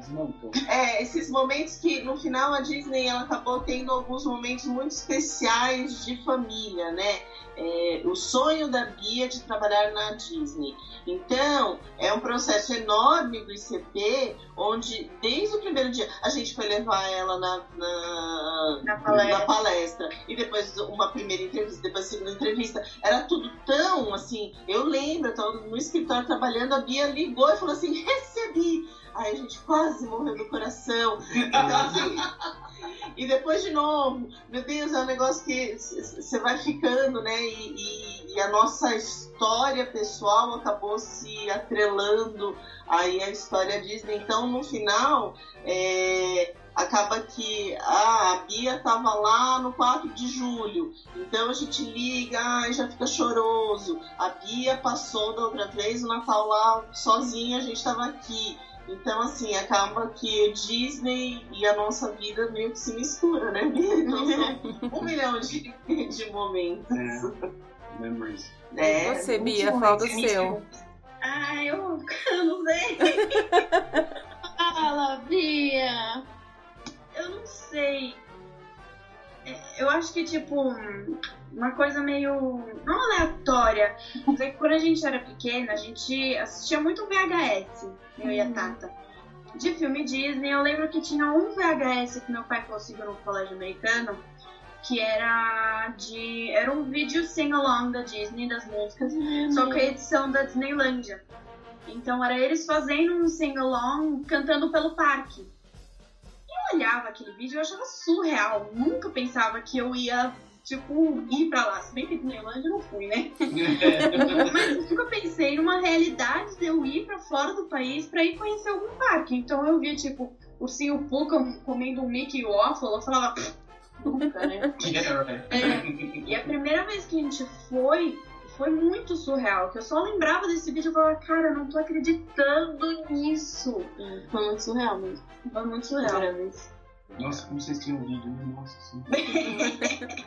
Speaker 2: É, esses momentos que no final a Disney ela acabou tendo alguns momentos muito especiais de família, né? É, o sonho da Bia de trabalhar na Disney. Então, é um processo enorme do ICP, onde desde o primeiro dia a gente foi levar ela na, na,
Speaker 5: na, palestra.
Speaker 2: na palestra. e depois uma primeira entrevista, depois a segunda entrevista. Era tudo tão assim. Eu lembro, eu estava no escritório trabalhando, a Bia ligou e falou assim: recebi. Aí a gente quase morreu do coração. E depois de novo, meu Deus, é um negócio que você vai ficando, né? E, e, e, a nossa história pessoal acabou se atrelando aí à história Disney. Então, no final, é, acaba que ah, a Bia estava lá no 4 de julho, então a gente liga e já fica choroso. A Bia passou da outra vez o Natal lá sozinha, a gente estava aqui. Então, assim, acaba que o Disney e a nossa vida meio que se mistura, né? Então, são um milhão de, de momentos.
Speaker 3: É. Memories.
Speaker 1: É, e você, Bia, fala do seu.
Speaker 5: Ah, eu, eu não sei. Fala, Bia. Eu não sei. É, eu acho que, tipo, uma coisa meio. não aleatória. Mas é que quando a gente era pequena, a gente assistia muito VHS, eu e a uhum. Tata. De filme Disney, eu lembro que tinha um VHS que meu pai conseguiu no colégio americano, que era de. Era um vídeo sing-along da Disney, das músicas, uhum. só que a edição da Disneylândia. Então era eles fazendo um sing-along cantando pelo parque. Eu olhava aquele vídeo e achava surreal. Nunca pensava que eu ia tipo, ir pra lá. Se bem que Disneyland eu não fui, né? Mas eu nunca pensei numa realidade de eu ir pra fora do país pra ir conhecer algum parque. Então eu via, tipo, o Sim Puka comendo um Mickey Waffle, eu falava, nunca, né? É, e a primeira vez que a gente foi, foi muito surreal, que eu só lembrava desse vídeo e falava, cara, eu não tô acreditando nisso.
Speaker 2: Foi muito surreal mesmo.
Speaker 5: Foi muito surreal.
Speaker 3: Nossa, como vocês tinham vídeo, né? Nossa, sim.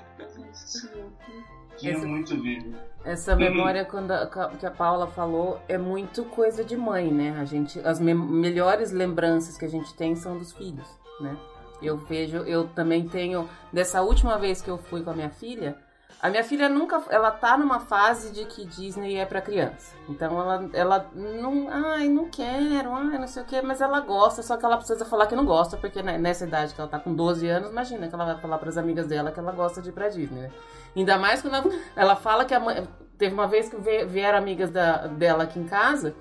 Speaker 3: Tinha essa, muito vídeo.
Speaker 1: Essa memória quando a, que a Paula falou é muito coisa de mãe, né? A gente, as me melhores lembranças que a gente tem são dos filhos, né? Eu vejo, eu também tenho. Dessa última vez que eu fui com a minha filha, a minha filha nunca, ela tá numa fase de que Disney é para criança. Então ela, ela não, ai, não quero, ai, não sei o que, mas ela gosta, só que ela precisa falar que não gosta, porque né, nessa idade que ela tá com 12 anos, imagina que ela vai falar para as amigas dela que ela gosta de ir pra Disney, né? Ainda mais quando ela, ela fala que a mãe, teve uma vez que vieram amigas da, dela aqui em casa,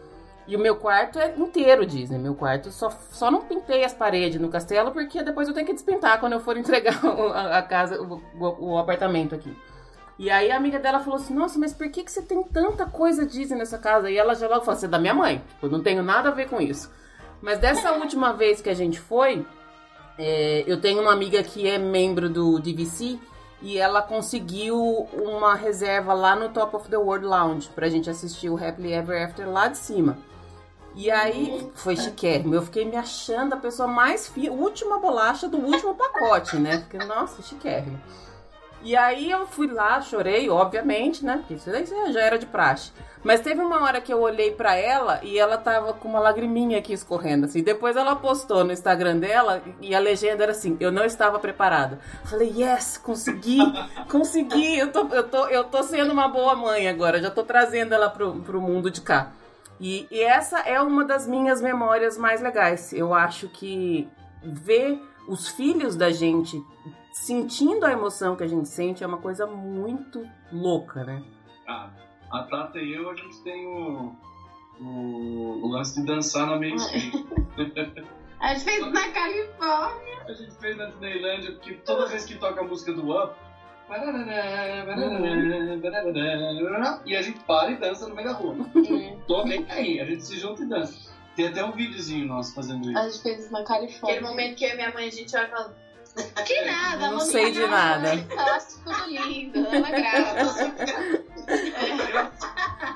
Speaker 1: e o meu quarto é inteiro Disney. Meu quarto só, só não pintei as paredes no castelo, porque depois eu tenho que despintar quando eu for entregar a, casa, o, o apartamento aqui. E aí a amiga dela falou assim: Nossa, mas por que, que você tem tanta coisa Disney nessa casa? E ela já logo falou: Você é da minha mãe. Eu não tenho nada a ver com isso. Mas dessa última vez que a gente foi, é, eu tenho uma amiga que é membro do DVC e ela conseguiu uma reserva lá no Top of the World Lounge pra gente assistir o Happily Ever After lá de cima. E aí foi chiquérrimo. Eu fiquei me achando a pessoa mais fina, última bolacha do último pacote, né? Porque, nossa, chiquérrimo. E aí eu fui lá, chorei, obviamente, né? Porque isso já era de praxe. Mas teve uma hora que eu olhei para ela e ela tava com uma lagriminha aqui escorrendo, assim. Depois ela postou no Instagram dela e a legenda era assim: Eu não estava preparada. Falei, yes, consegui, consegui. Eu tô, eu, tô, eu tô sendo uma boa mãe agora, já tô trazendo ela pro, pro mundo de cá. E, e essa é uma das minhas memórias mais legais. Eu acho que ver os filhos da gente sentindo a emoção que a gente sente é uma coisa muito louca, né?
Speaker 3: Ah, a Tata e eu, a gente tem o, o, o lance de dançar na Main Street.
Speaker 5: A gente fez na Califórnia.
Speaker 3: A gente fez na Disneylandia, porque toda vez que toca a música do Up, e a gente para e dança no meio da rua. É. Tô nem aí, a gente se junta e dança. Tem até um videozinho nosso fazendo isso.
Speaker 5: A gente fez isso na Califórnia.
Speaker 4: Aquele momento que eu e minha mãe, a gente olha e fala... Que nada,
Speaker 1: Não sei de nada.
Speaker 4: Tá tudo lindo, ela grava.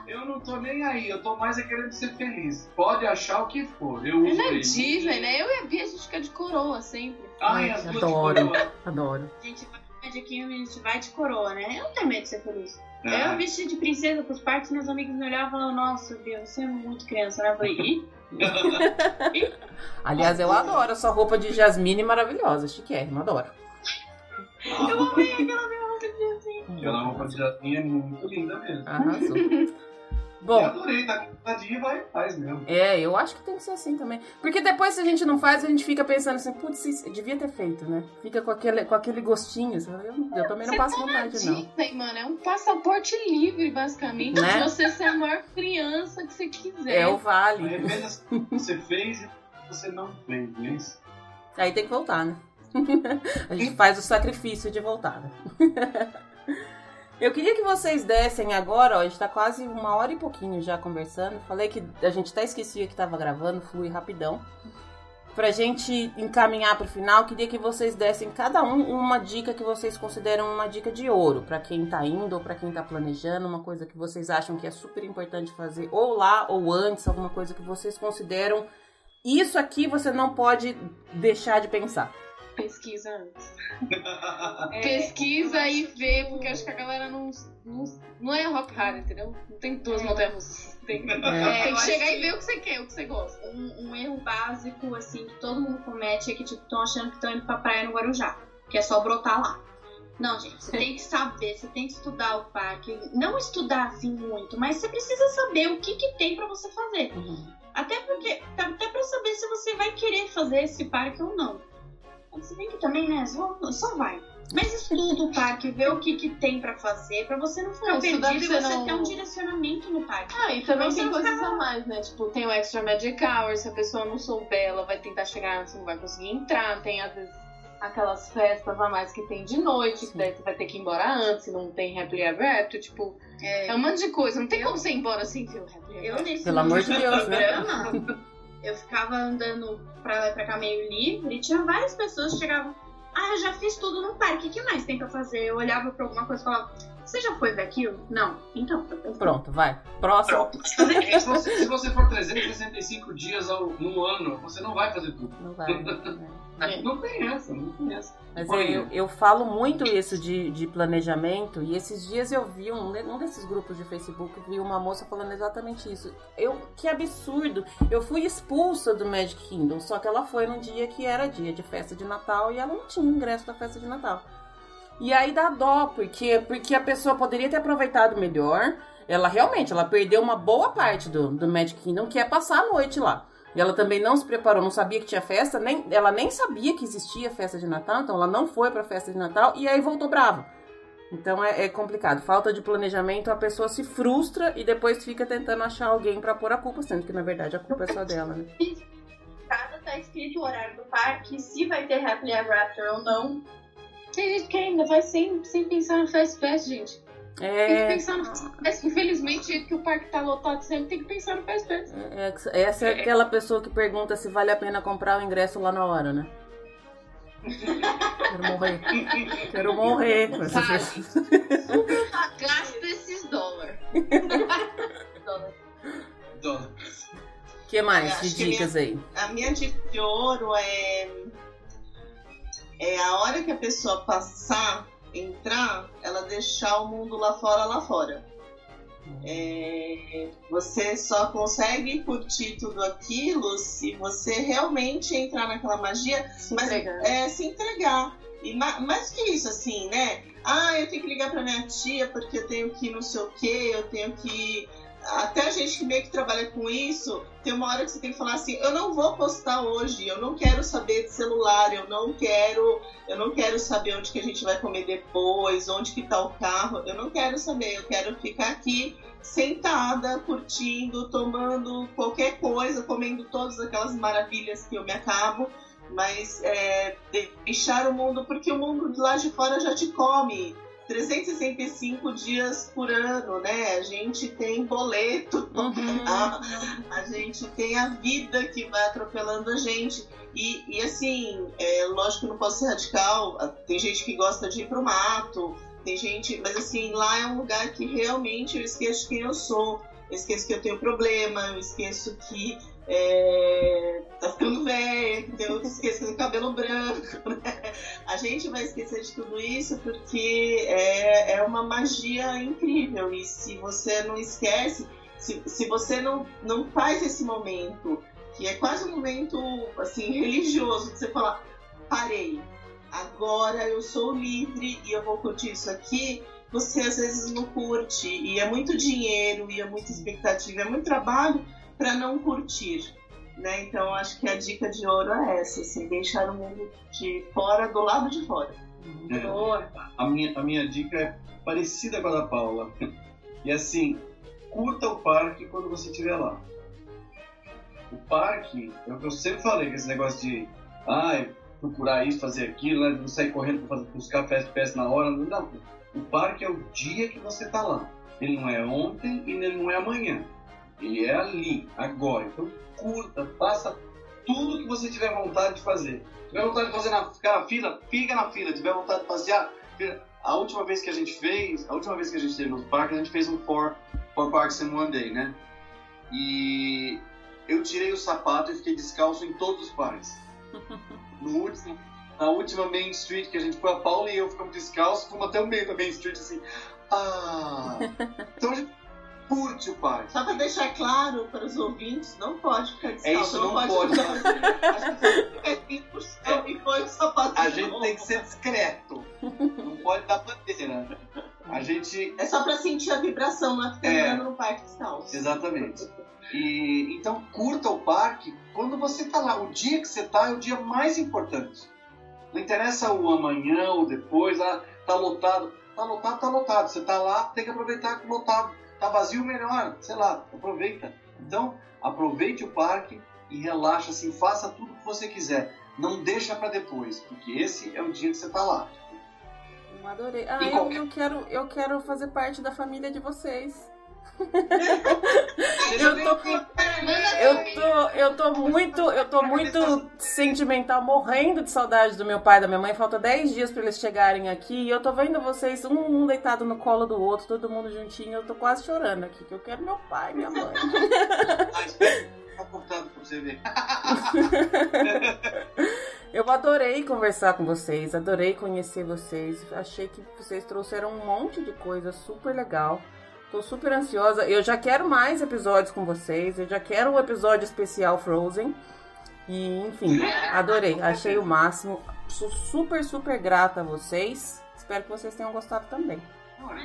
Speaker 3: Eu não tô nem aí, eu tô mais é querendo ser feliz. Pode achar o que for. Eu uso
Speaker 5: é Disney, né? Eu e a Bia, a gente fica de coroa sempre.
Speaker 3: Ai, as duas
Speaker 1: adoro,
Speaker 3: de coroa.
Speaker 1: adoro.
Speaker 4: A gente vai Magiquinho, a gente vai de coroa, né? Eu não tenho medo de ser feliz. Eu vesti de princesa pros parques, meus amigos me olhavam e falavam, nossa, Deus, você é muito criança, né? Eu falei, ih?
Speaker 1: Aliás, eu adoro essa roupa de Jasmine maravilhosa, chiquérrima, adoro.
Speaker 4: Eu amei aquela minha roupa de Jasmine.
Speaker 3: Aquela roupa de Jasmine é muito linda mesmo.
Speaker 1: Arrasou.
Speaker 3: Eu
Speaker 1: Bom,
Speaker 3: adorei, tá contadinho e vai faz mesmo.
Speaker 1: é, eu acho que tem que ser assim também. Porque depois, se a gente não faz, a gente fica pensando assim, putz, devia ter feito, né? Fica com aquele, com aquele gostinho. sabe? Eu, eu também não
Speaker 5: Você
Speaker 1: passo
Speaker 5: tá
Speaker 1: vontade,
Speaker 5: na
Speaker 1: não.
Speaker 5: Disney, mano, é um passaporte livre, basicamente,
Speaker 1: Né?
Speaker 5: de você ser a maior criança que você quiser.
Speaker 1: É o vale.
Speaker 3: apenas você fez e você não fez, é isso?
Speaker 1: Aí tem que voltar, né? a gente faz o sacrifício de voltar, né? Eu queria que vocês dessem agora, ó, a gente tá quase uma hora e pouquinho já conversando. Falei que a gente até esquecia que tava gravando, flui rapidão. Pra gente encaminhar pro final, queria que vocês dessem cada um uma dica que vocês consideram uma dica de ouro pra quem tá indo ou pra quem tá planejando, uma coisa que vocês acham que é super importante fazer ou lá ou antes, alguma coisa que vocês consideram isso aqui você não pode deixar de pensar.
Speaker 5: Pesquisa antes. Pesquisa e vê, porque acho que a galera não, não, não é rock hard, entendeu? Não tem duas montanhas russas. Tem,
Speaker 1: É.
Speaker 5: tem
Speaker 4: eu
Speaker 5: que chegar
Speaker 4: que-
Speaker 5: e ver o que você quer, o que você gosta.
Speaker 4: Um, um erro básico, assim, que todo mundo comete é que, tipo, estão achando que estão indo pra praia no Guarujá. Que é só brotar lá. Não, gente, você tem que saber, você tem que estudar o parque. Não estudar, assim, muito, mas você precisa saber o que, que tem pra você fazer. Até porque, até pra saber se você vai querer fazer esse parque ou não. Se bem que também, né, só, só vai. Mas estuda o parque, vê o que, que tem pra fazer, pra você não ficar
Speaker 5: Não,
Speaker 4: perdido e
Speaker 5: você não-
Speaker 4: ter um direcionamento no parque.
Speaker 5: Ah, e também
Speaker 4: Você
Speaker 5: tem coisas
Speaker 4: fica-
Speaker 5: a mais, né? Tipo, tem o Extra Magic Hour, se a pessoa não souber, ela vai tentar chegar, você não vai conseguir entrar. Tem, às vezes, aquelas festas a mais que tem de noite, que daí você vai ter que ir embora antes, não tem Happily Ever After, tipo... É um monte de coisa, não tem como você ir embora sem ver o Happily Ever
Speaker 4: Eu, nesse
Speaker 1: Pelo amor de Deus, né?
Speaker 4: Eu ficava andando pra lá e pra cá meio livre e tinha várias pessoas que chegavam. Ah, eu já fiz tudo no parque, o que mais tem pra fazer? Eu olhava pra alguma coisa e falava, você já foi ver aquilo? Não. Então,
Speaker 1: Pronto, vai. Próximo.
Speaker 3: Pronto. se, você, se você for 365 dias ao, no ano, você não vai fazer tudo.
Speaker 1: Não vai. né?
Speaker 3: Não tem essa, não tem essa.
Speaker 1: Mas
Speaker 3: Olha.
Speaker 1: eu, eu falo muito isso de, de planejamento e esses dias eu vi um, um desses grupos de Facebook, vi uma moça falando exatamente isso. Eu, que absurdo! Eu fui expulsa do Magic Kingdom, só que ela foi num dia que era dia de festa de Natal e ela não tinha ingresso da festa de Natal. E aí dá dó, porque, porque a pessoa poderia ter aproveitado melhor. Ela realmente, ela perdeu uma boa parte do, do Magic Kingdom, que é passar a noite lá. E ela também não se preparou, não sabia que tinha festa, nem, ela nem sabia que existia festa de Natal, então ela não foi pra festa de Natal e aí voltou brava. Então é, é complicado. Falta de planejamento, a pessoa se frustra e depois fica tentando achar alguém pra pôr a culpa, sendo que na verdade a culpa é só dela, né?
Speaker 4: tá escrito o horário do parque, se vai ter Happily Ever After ou não.
Speaker 5: Tem gente que ainda vai sem, sem pensar no Fast Pass, gente. Tem que
Speaker 1: É,
Speaker 5: pensar no. Infelizmente, que o parque tá lotado sempre, tem que pensar no Fast Pass.
Speaker 1: é- essa é aquela pessoa que pergunta se vale a pena comprar o ingresso lá na hora, né? Quero morrer. Quero morrer. com essa
Speaker 5: Vale.
Speaker 1: pessoa.
Speaker 5: Gasta esses dólares.
Speaker 3: Então,
Speaker 1: O que mais de dicas aí?
Speaker 2: A minha dica de ouro é. É a hora que a pessoa passar, entrar, ela deixar o mundo lá fora, lá fora. É, você só consegue curtir tudo aquilo se você realmente entrar naquela magia,
Speaker 5: Se
Speaker 2: mas
Speaker 5: entregar.
Speaker 2: é se entregar. E ma- mais que isso, assim, né? Ah, eu tenho que ligar pra minha tia porque eu tenho que não sei o que, eu tenho que. Até a gente que meio que trabalha com isso, tem uma hora que você tem que falar assim: eu não vou postar hoje, eu não quero saber de celular, eu não quero eu não quero saber onde que a gente vai comer depois, onde que tá o carro, eu não quero saber, eu quero ficar aqui sentada, curtindo, tomando qualquer coisa, comendo todas aquelas maravilhas que eu me acabo, mas é, deixar o mundo, porque o mundo lá de fora já te come. 365 dias por ano, né? A gente tem boleto, uhum. a, a, gente tem a vida que vai atropelando a gente. E, e assim, é, lógico que não posso ser radical, tem gente que gosta de ir pro mato, tem gente, mas assim, lá é um lugar que realmente eu esqueço quem eu sou, eu esqueço que eu tenho problema, eu esqueço que é, tá ficando velho, eu esqueço do cabelo branco, né? A gente vai esquecer de tudo isso porque é, é uma magia incrível e se você não esquece, se, se você não, não faz esse momento, que é quase um momento assim religioso, que você fala, parei, agora eu sou livre e eu vou curtir isso aqui, você às vezes não curte. E é muito dinheiro, e é muita expectativa, é muito trabalho para não curtir. Né? Então acho que a dica de ouro é essa, assim, deixar o mundo de fora do lado de fora.
Speaker 3: É, a, minha, a minha dica é parecida com a da Paula. E assim, curta o parque quando você estiver lá. O parque, é o que eu sempre falei, que esse negócio de ah, procurar isso, fazer aquilo, né? não sair correndo para buscar fast pass na hora. Não, o parque é o dia que você está lá. Ele não é ontem e ele não é amanhã. Ele é ali, agora. Então curta, faça tudo que você tiver vontade de fazer. Tiver vontade de fazer na, ficar na fila, fica na fila. Tiver vontade de passear, a última vez que a gente fez, a última vez que a gente esteve no parque, a gente fez um four, four parks in one day, né? E eu tirei o sapato e fiquei descalço em todos os parques. No último, na última Main Street que a gente foi, a Paula e eu ficamos descalços, fomos até o meio da Main Street assim. Ah! Então a gente curte o parque.
Speaker 2: Só para deixar claro para os ouvintes, não pode ficar descalço.
Speaker 3: É isso, não, não pode. pode. a gente tem que ser discreto. Não pode dar bandeira. A gente.
Speaker 2: É só para sentir a vibração, não ficar é, no parque descalço.
Speaker 3: Exatamente. E, então curta o parque quando você está lá. O dia que você está é o dia mais importante. Não interessa o amanhã ou depois, ah, tá lotado. Tá lotado, tá lotado. Você tá lá, tem que aproveitar que lotado. Tá vazio, melhor. Sei lá, aproveita. Então, aproveite o parque e relaxa assim, faça tudo que você quiser. Não deixa para depois, porque esse é o dia que você tá lá.
Speaker 1: Eu adorei. Ah, eu, qualquer... eu, quero, eu quero fazer parte da família de vocês eu tô, eu tô, eu tô muito, eu tô muito sentimental, morrendo de saudade do meu pai e da minha mãe. Falta 10 dias para eles chegarem aqui e eu tô vendo vocês um, um, deitado no colo do outro, todo mundo juntinho. Eu tô quase chorando aqui, que eu quero meu pai, minha mãe. Eu adorei conversar com vocês, adorei conhecer vocês. Achei que vocês trouxeram um monte de coisa super legal. Tô super ansiosa. Eu já quero mais episódios com vocês. Eu já quero um episódio especial Frozen. E, enfim, adorei. Achei o máximo. Sou super, super grata a vocês. Espero que vocês tenham gostado também.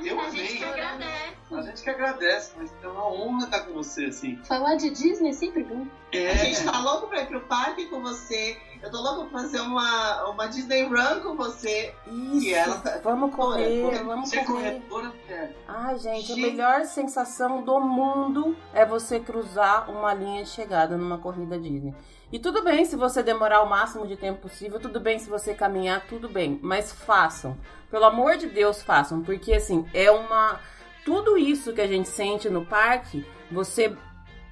Speaker 3: Eu a gente que agradece. A gente que agradece, mas é uma honra estar com você, assim.
Speaker 4: Falar de Disney é sempre bom.
Speaker 2: É. A gente tá louco pra ir pro parque com você. Eu tô louco pra fazer uma, uma Disney Run com você.
Speaker 1: Isso, e ela tá... vamos correr, vamos
Speaker 3: ser
Speaker 1: correr.
Speaker 3: corredora,
Speaker 1: Ai, gente, gente, a melhor sensação do mundo é você cruzar uma linha de chegada numa corrida Disney. E tudo bem se você demorar o máximo de tempo possível, tudo bem se você caminhar, tudo bem. Mas façam. Pelo amor de Deus, façam. Porque, assim, é uma. Tudo isso que a gente sente no parque, você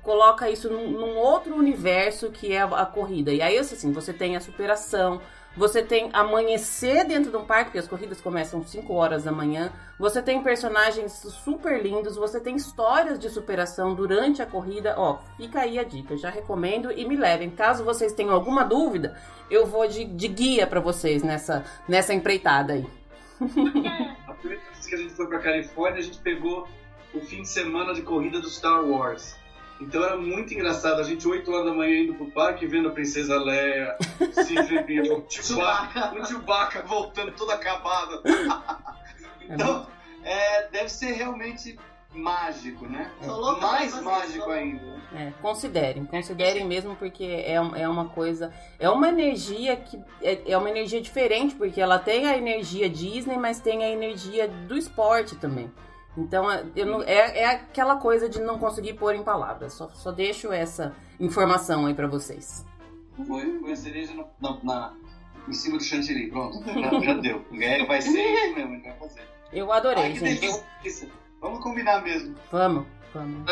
Speaker 1: coloca isso num, outro universo que é a corrida. E aí, assim, você tem a superação, você tem amanhecer dentro de um parque, porque as corridas começam 5 horas da manhã. Você tem personagens super lindos, você tem histórias de superação durante a corrida. Ó, fica aí a dica, já recomendo e me levem. Caso vocês tenham alguma dúvida, eu vou de, de guia para vocês nessa, nessa empreitada aí.
Speaker 3: a primeira vez que a gente foi pra Califórnia, a gente pegou o fim de semana de corrida do Star Wars. Então era muito engraçado, a gente 8 horas da manhã indo pro parque, vendo a Princesa Leia, o Chewbacca, o Chewbacca voltando todo acabado. então, é, deve ser realmente mágico, né? Mais mágico ainda.
Speaker 1: É, considerem, considerem mesmo porque é, é uma coisa, é uma energia que é, é uma energia diferente porque ela tem a energia Disney, mas tem a energia do esporte também. Então é, não, é, é aquela coisa de não conseguir pôr em palavras. Só, só deixo essa informação aí para vocês.
Speaker 3: Foi, foi a cereja no, na, na, em cima do chantilly, pronto, já, já deu. É, vai ser isso mesmo, a gente vai fazer.
Speaker 1: Eu adorei,
Speaker 3: Ai,
Speaker 1: gente.
Speaker 3: Delícia. Vamos combinar mesmo.
Speaker 1: Vamos, vamos.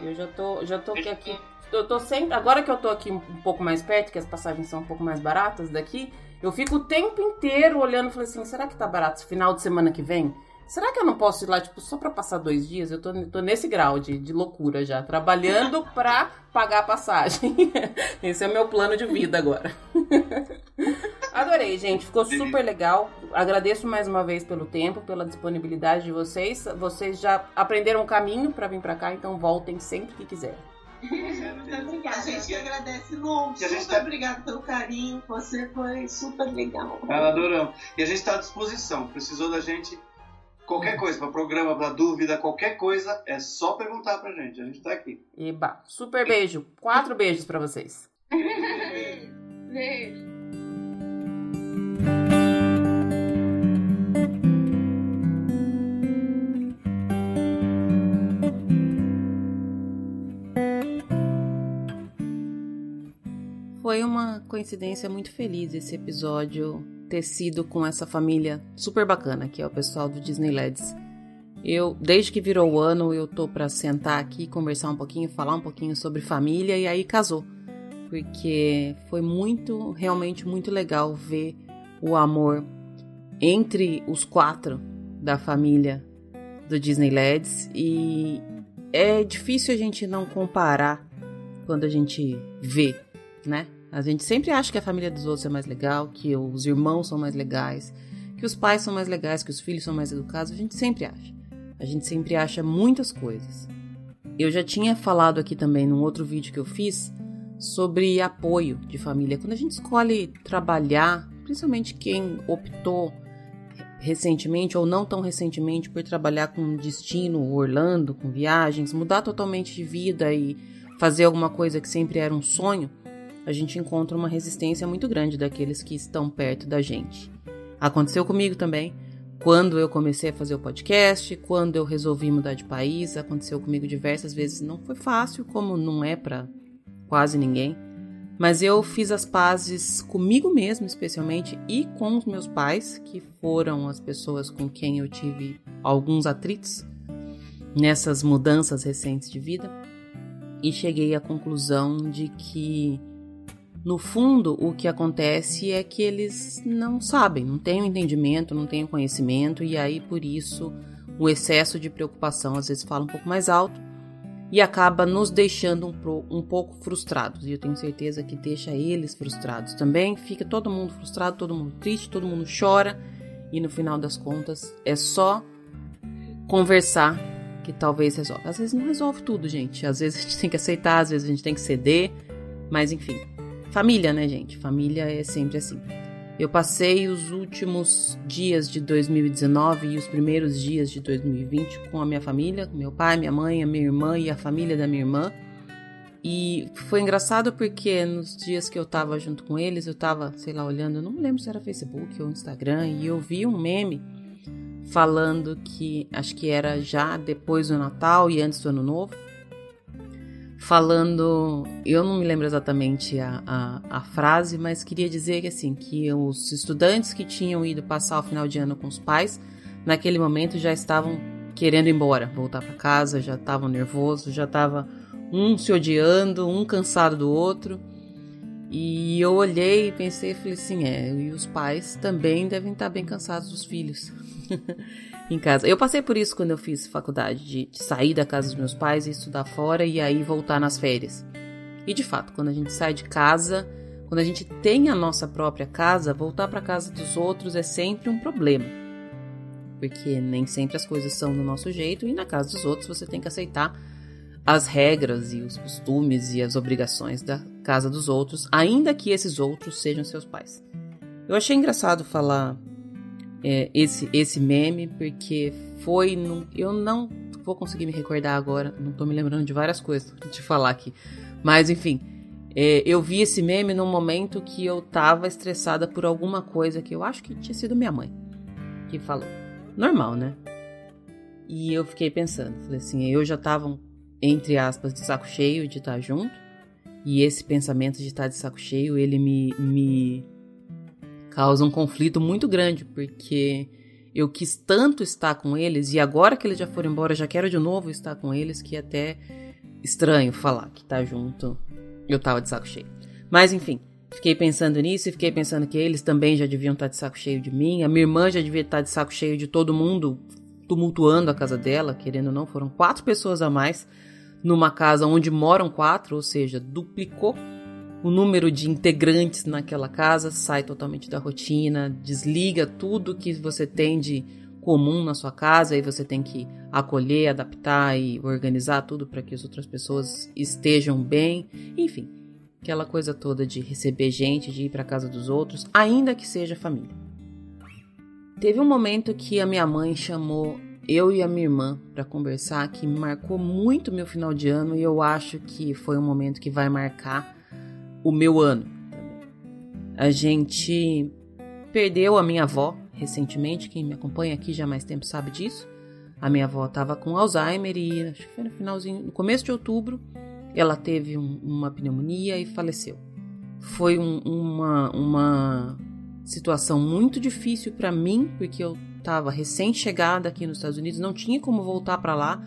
Speaker 1: Eu já tô, já tô aqui. Eu tô sempre. Agora que eu tô aqui um, um pouco mais perto, que as passagens são um pouco mais baratas daqui, eu fico o tempo inteiro olhando e falei assim: será que tá barato esse final de semana que vem? Será que eu não posso ir lá, tipo, só pra passar dois dias? Eu tô, tô nesse grau de, de loucura já, trabalhando pra pagar a passagem. Esse é o meu plano de vida agora. Adorei, gente. Ficou super legal. Agradeço mais uma vez pelo tempo, pela disponibilidade de vocês. Vocês já aprenderam o caminho para vir para cá, então voltem sempre que quiserem.
Speaker 2: Muito obrigada. A gente que agradece muito. Super gente tá... obrigada pelo carinho. Você foi super legal.
Speaker 3: Ah, adoramos. E a gente está à disposição. Precisou da gente Qualquer coisa, para programa, para dúvida, qualquer coisa, é só perguntar pra gente. A gente tá aqui.
Speaker 1: Eba, super beijo. Quatro beijos para vocês.
Speaker 5: beijo.
Speaker 1: Foi uma coincidência muito feliz esse episódio ter sido com essa família super bacana, que é o pessoal do Disneylands. Eu, desde que virou o ano, eu tô para sentar aqui, conversar um pouquinho, falar um pouquinho sobre família e aí casou. Porque foi muito, realmente muito legal ver o amor entre os quatro da família do Disneylands e é difícil a gente não comparar quando a gente vê, né? A gente sempre acha que a família dos outros é mais legal, que os irmãos são mais legais, que os pais são mais legais, que os filhos são mais educados. A gente sempre acha. A gente sempre acha muitas coisas. Eu já tinha falado aqui também num outro vídeo que eu fiz sobre apoio de família. Quando a gente escolhe trabalhar, principalmente quem optou recentemente ou não tão recentemente por trabalhar com destino Orlando, com viagens, mudar totalmente de vida e fazer alguma coisa que sempre era um sonho, a gente encontra uma resistência muito grande daqueles que estão perto da gente. Aconteceu comigo também. Quando eu comecei a fazer o podcast, quando eu resolvi mudar de país, aconteceu comigo diversas vezes. Não foi fácil, como não é para quase ninguém. Mas eu fiz as pazes comigo mesmo, especialmente, e com os meus pais, que foram as pessoas com quem eu tive alguns atritos nessas mudanças recentes de vida. E cheguei à conclusão de que no fundo, o que acontece é que eles não sabem, não têm o entendimento, não têm o conhecimento, e aí por isso o excesso de preocupação às vezes fala um pouco mais alto e acaba nos deixando um, um pouco frustrados. E eu tenho certeza que deixa eles frustrados também. Fica todo mundo frustrado, todo mundo triste, todo mundo chora, e no final das contas é só conversar que talvez resolve. Às vezes não resolve tudo, gente. Às vezes a gente tem que aceitar, às vezes a gente tem que ceder, mas enfim, Família, né, gente? Família é sempre assim. Eu passei os últimos dias de 2019 e os primeiros dias de 2020 com a minha família, com meu pai, minha mãe, a minha irmã e a família da minha irmã. E foi engraçado porque nos dias que eu tava junto com eles, eu tava, sei lá, olhando, não me lembro se era Facebook ou Instagram, e eu vi um meme falando que acho que era já depois do Natal e antes do Ano Novo, falando, eu não me lembro exatamente a, a, a, frase, mas queria dizer que assim, que os estudantes que tinham ido passar o final de ano com os pais, naquele momento já estavam querendo ir embora, voltar para casa, já estavam nervosos, já estava um se odiando, um cansado do outro. E eu olhei e pensei, falei assim, é, e os pais também devem estar bem cansados dos filhos. em casa. Eu passei por isso quando eu fiz faculdade, de, de sair da casa dos meus pais e estudar fora e aí voltar nas férias. E de fato, quando a gente sai de casa, quando a gente tem a nossa própria casa, voltar para casa dos outros é sempre um problema. Porque nem sempre as coisas são do nosso jeito e na casa dos outros você tem que aceitar as regras e os costumes e as obrigações da casa dos outros, ainda que esses outros sejam seus pais. Eu achei engraçado falar é, esse, esse meme, porque foi. No, eu não vou conseguir me recordar agora, não tô me lembrando de várias coisas de falar aqui. Mas enfim, é, eu vi esse meme num momento que eu tava estressada por alguma coisa que eu acho que tinha sido minha mãe que falou. Normal, né? E eu fiquei pensando, falei assim, eu já tava, entre aspas, de saco cheio de estar junto. E esse pensamento de estar de saco cheio, ele me, me causa um conflito muito grande, porque eu quis tanto estar com eles, e agora que eles já foram embora, eu já quero de novo estar com eles, que é até estranho falar que tá junto. Eu tava de saco cheio. Mas enfim, fiquei pensando nisso e fiquei pensando que eles também já deviam estar de saco cheio de mim. A minha irmã já devia estar de saco cheio de todo mundo tumultuando a casa dela, querendo ou não, foram quatro pessoas a mais numa casa onde moram quatro, ou seja, duplicou o número de integrantes naquela casa, sai totalmente da rotina, desliga tudo que você tem de comum na sua casa e você tem que acolher, adaptar e organizar tudo para que as outras pessoas estejam bem, enfim, aquela coisa toda de receber gente, de ir para casa dos outros, ainda que seja família. Teve um momento que a minha mãe chamou eu e a minha irmã para conversar que marcou muito meu final de ano e eu acho que foi um momento que vai marcar o meu ano. A gente perdeu a minha avó recentemente, quem me acompanha aqui já há mais tempo sabe disso. A minha avó estava com Alzheimer e acho que foi no finalzinho, no começo de outubro, ela teve um, uma pneumonia e faleceu. Foi um, uma, uma situação muito difícil para mim, porque eu estava recém-chegada aqui nos Estados Unidos, não tinha como voltar para lá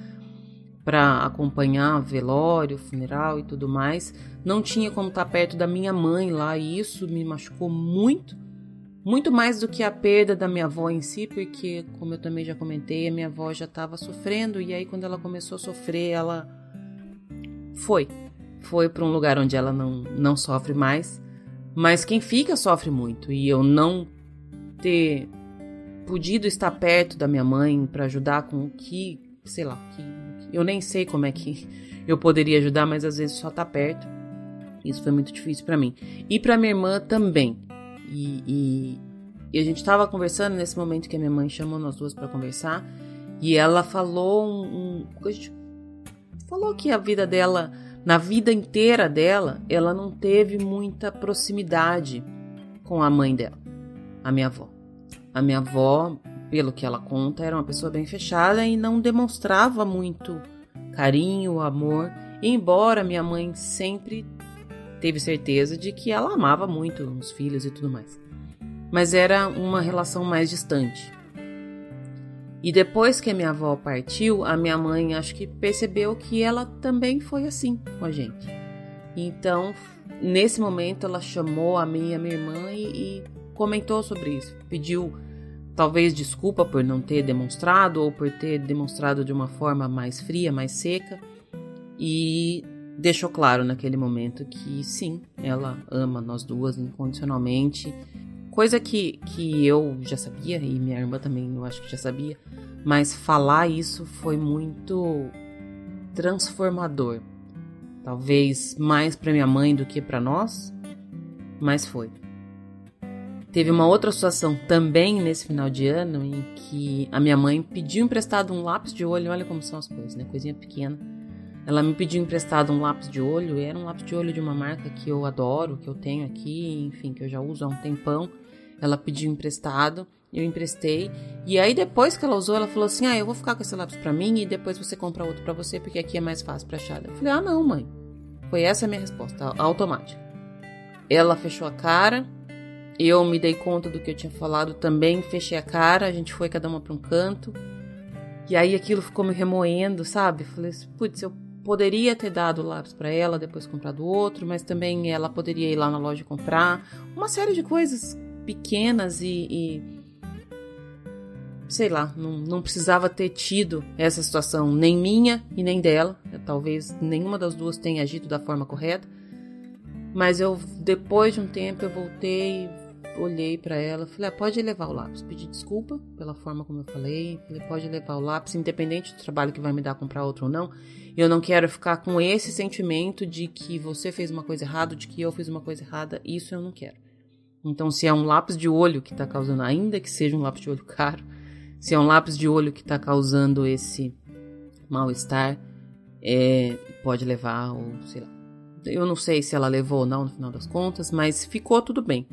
Speaker 1: para acompanhar velório, funeral e tudo mais. Não tinha como estar tá perto da minha mãe lá e isso me machucou muito muito mais do que a perda da minha avó em si, porque, como eu também já comentei, a minha avó já estava sofrendo, e aí quando ela começou a sofrer, ela foi. Foi para um lugar onde ela não, não sofre mais. Mas quem fica sofre muito, e eu não ter podido estar perto da minha mãe para ajudar com o que, sei lá, que, eu nem sei como é que eu poderia ajudar, mas às vezes só tá perto. Isso foi muito difícil para mim. E para minha irmã também. E, e, e a gente estava conversando nesse momento que a minha mãe chamou nós duas para conversar. E ela falou um, um, falou que a vida dela, na vida inteira dela, ela não teve muita proximidade com a mãe dela, a minha avó. A minha avó, pelo que ela conta, era uma pessoa bem fechada e não demonstrava muito carinho, amor, embora minha mãe sempre teve certeza de que ela amava muito os filhos e tudo mais. Mas era uma relação mais distante. E depois que a minha avó partiu, a minha mãe acho que percebeu que ela também foi assim com a gente. Então, nesse momento, ela chamou a a minha irmã e, e comentou sobre isso. Pediu talvez desculpa por não ter demonstrado ou por ter demonstrado de uma forma mais fria, mais seca. E deixou claro naquele momento que sim, ela ama nós duas incondicionalmente. Coisa que, que eu já sabia e minha irmã também eu acho que já sabia, mas falar isso foi muito transformador. Talvez mais para minha mãe do que para nós, mas foi. Teve uma outra situação também nesse final de ano em que a minha mãe pediu emprestado um lápis de olho, olha como são as coisas, né? Coisinha pequena ela me pediu emprestado um lápis de olho, era um lápis de olho de uma marca que eu adoro, que eu tenho aqui, enfim, que eu já uso há um tempão. Ela pediu emprestado, eu emprestei, e aí depois que ela usou, ela falou assim: "Ah, eu vou ficar com esse lápis para mim e depois você compra outro para você, porque aqui é mais fácil para achar". Eu falei: "Ah, não, mãe". Foi essa a minha resposta, automática. Ela fechou a cara, eu me dei conta do que eu tinha falado também, fechei a cara, a gente foi cada uma para um canto. E aí aquilo ficou me remoendo, sabe? Falei assim, putz, eu poderia ter dado o lápis para ela, depois comprado outro, mas também ela poderia ir lá na loja comprar. Uma série de coisas pequenas e, e sei lá, não, não, precisava ter tido essa situação, nem minha e nem dela. Talvez nenhuma das duas tenha agido da forma correta. Mas eu, depois de um tempo, eu voltei olhei para ela, falei: ah, pode levar o lápis. Pedi desculpa pela forma como eu falei. Falei: pode levar o lápis, independente do trabalho que vai me dar comprar outro ou não. Eu não quero ficar com esse sentimento de que você fez uma coisa errada, de que eu fiz uma coisa errada. Isso eu não quero. Então, se é um lápis de olho que está causando, ainda que seja um lápis de olho caro, se é um lápis de olho que está causando esse mal-estar é, pode levar, ou sei lá. Eu não sei se ela levou ou não no final das contas, mas ficou tudo bem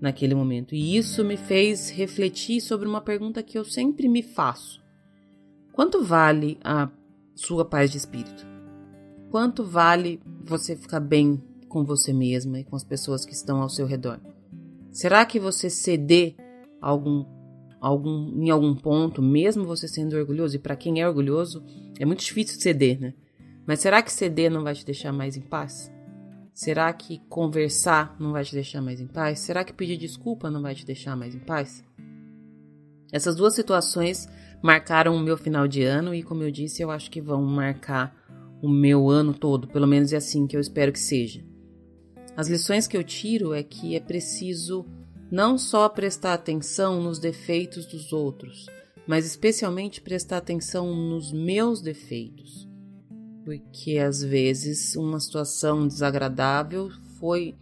Speaker 1: naquele momento. E isso me fez refletir sobre uma pergunta que eu sempre me faço: Quanto vale a sua paz de espírito? Quanto vale você ficar bem com você mesma e com as pessoas que estão ao seu redor? Será que você ceder algum, algum, em algum ponto, mesmo você sendo orgulhoso? E para quem é orgulhoso, é muito difícil ceder, né? Mas será que ceder não vai te deixar mais em paz? Será que conversar não vai te deixar mais em paz? Será que pedir desculpa não vai te deixar mais em paz? Essas duas situações marcaram o meu final de ano e, como eu disse, eu acho que vão marcar o meu ano todo, pelo menos é assim que eu espero que seja. As lições que eu tiro é que é preciso não só prestar atenção nos defeitos dos outros, mas especialmente prestar atenção nos meus defeitos porque às vezes uma situação desagradável foi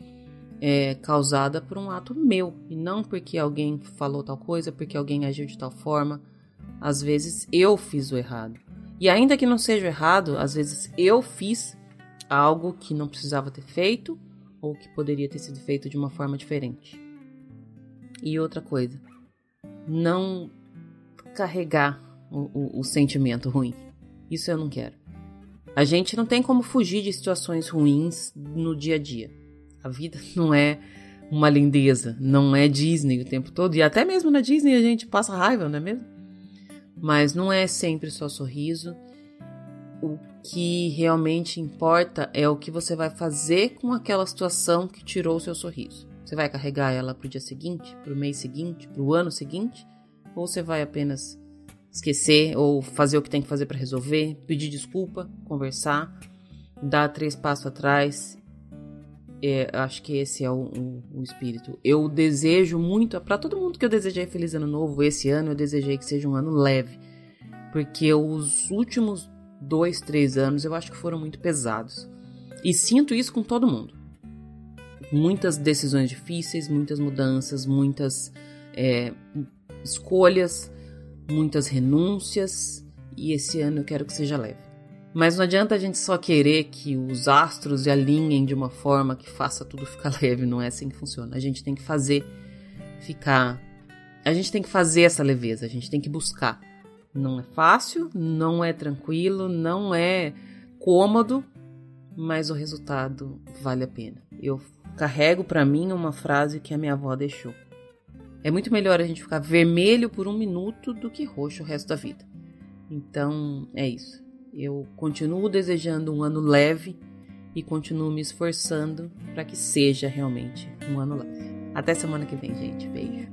Speaker 1: é, causada por um ato meu e não porque alguém falou tal coisa, porque alguém agiu de tal forma. Às vezes eu fiz o errado. E ainda que não seja errado, às vezes eu fiz algo que não precisava ter feito ou que poderia ter sido feito de uma forma diferente. E outra coisa, não carregar o, o, o sentimento ruim. Isso eu não quero. A gente não tem como fugir de situações ruins no dia a dia. A vida não é uma lindeza, não é Disney o tempo todo. E até mesmo na Disney a gente passa raiva, não é mesmo? Mas não é sempre só sorriso. O que realmente importa é o que você vai fazer com aquela situação que tirou o seu sorriso. Você vai carregar ela para o dia seguinte, para o mês seguinte, para o ano seguinte? Ou você vai apenas esquecer ou fazer o que tem que fazer para resolver, pedir desculpa, conversar, dar três passos atrás. É, acho que esse é o, o, o espírito. Eu desejo muito, para todo mundo que eu desejei feliz ano novo, esse ano eu desejei que seja um ano leve, porque os últimos dois, três anos eu acho que foram muito pesados. E sinto isso com todo mundo. Muitas decisões difíceis, muitas mudanças, muitas é, escolhas muitas renúncias e esse ano eu quero que seja leve. Mas não adianta a gente só querer que os astros se alinhem de uma forma que faça tudo ficar leve, não é assim que funciona. A gente tem que fazer ficar. A gente tem que fazer essa leveza, a gente tem que buscar. Não é fácil, não é tranquilo, não é cômodo, mas o resultado vale a pena. Eu carrego para mim uma frase que a minha avó deixou. É muito melhor a gente ficar vermelho por um minuto do que roxo o resto da vida. Então, é isso. Eu continuo desejando um ano leve e continuo me esforçando para que seja realmente um ano leve. Até semana que vem, gente. Beijo.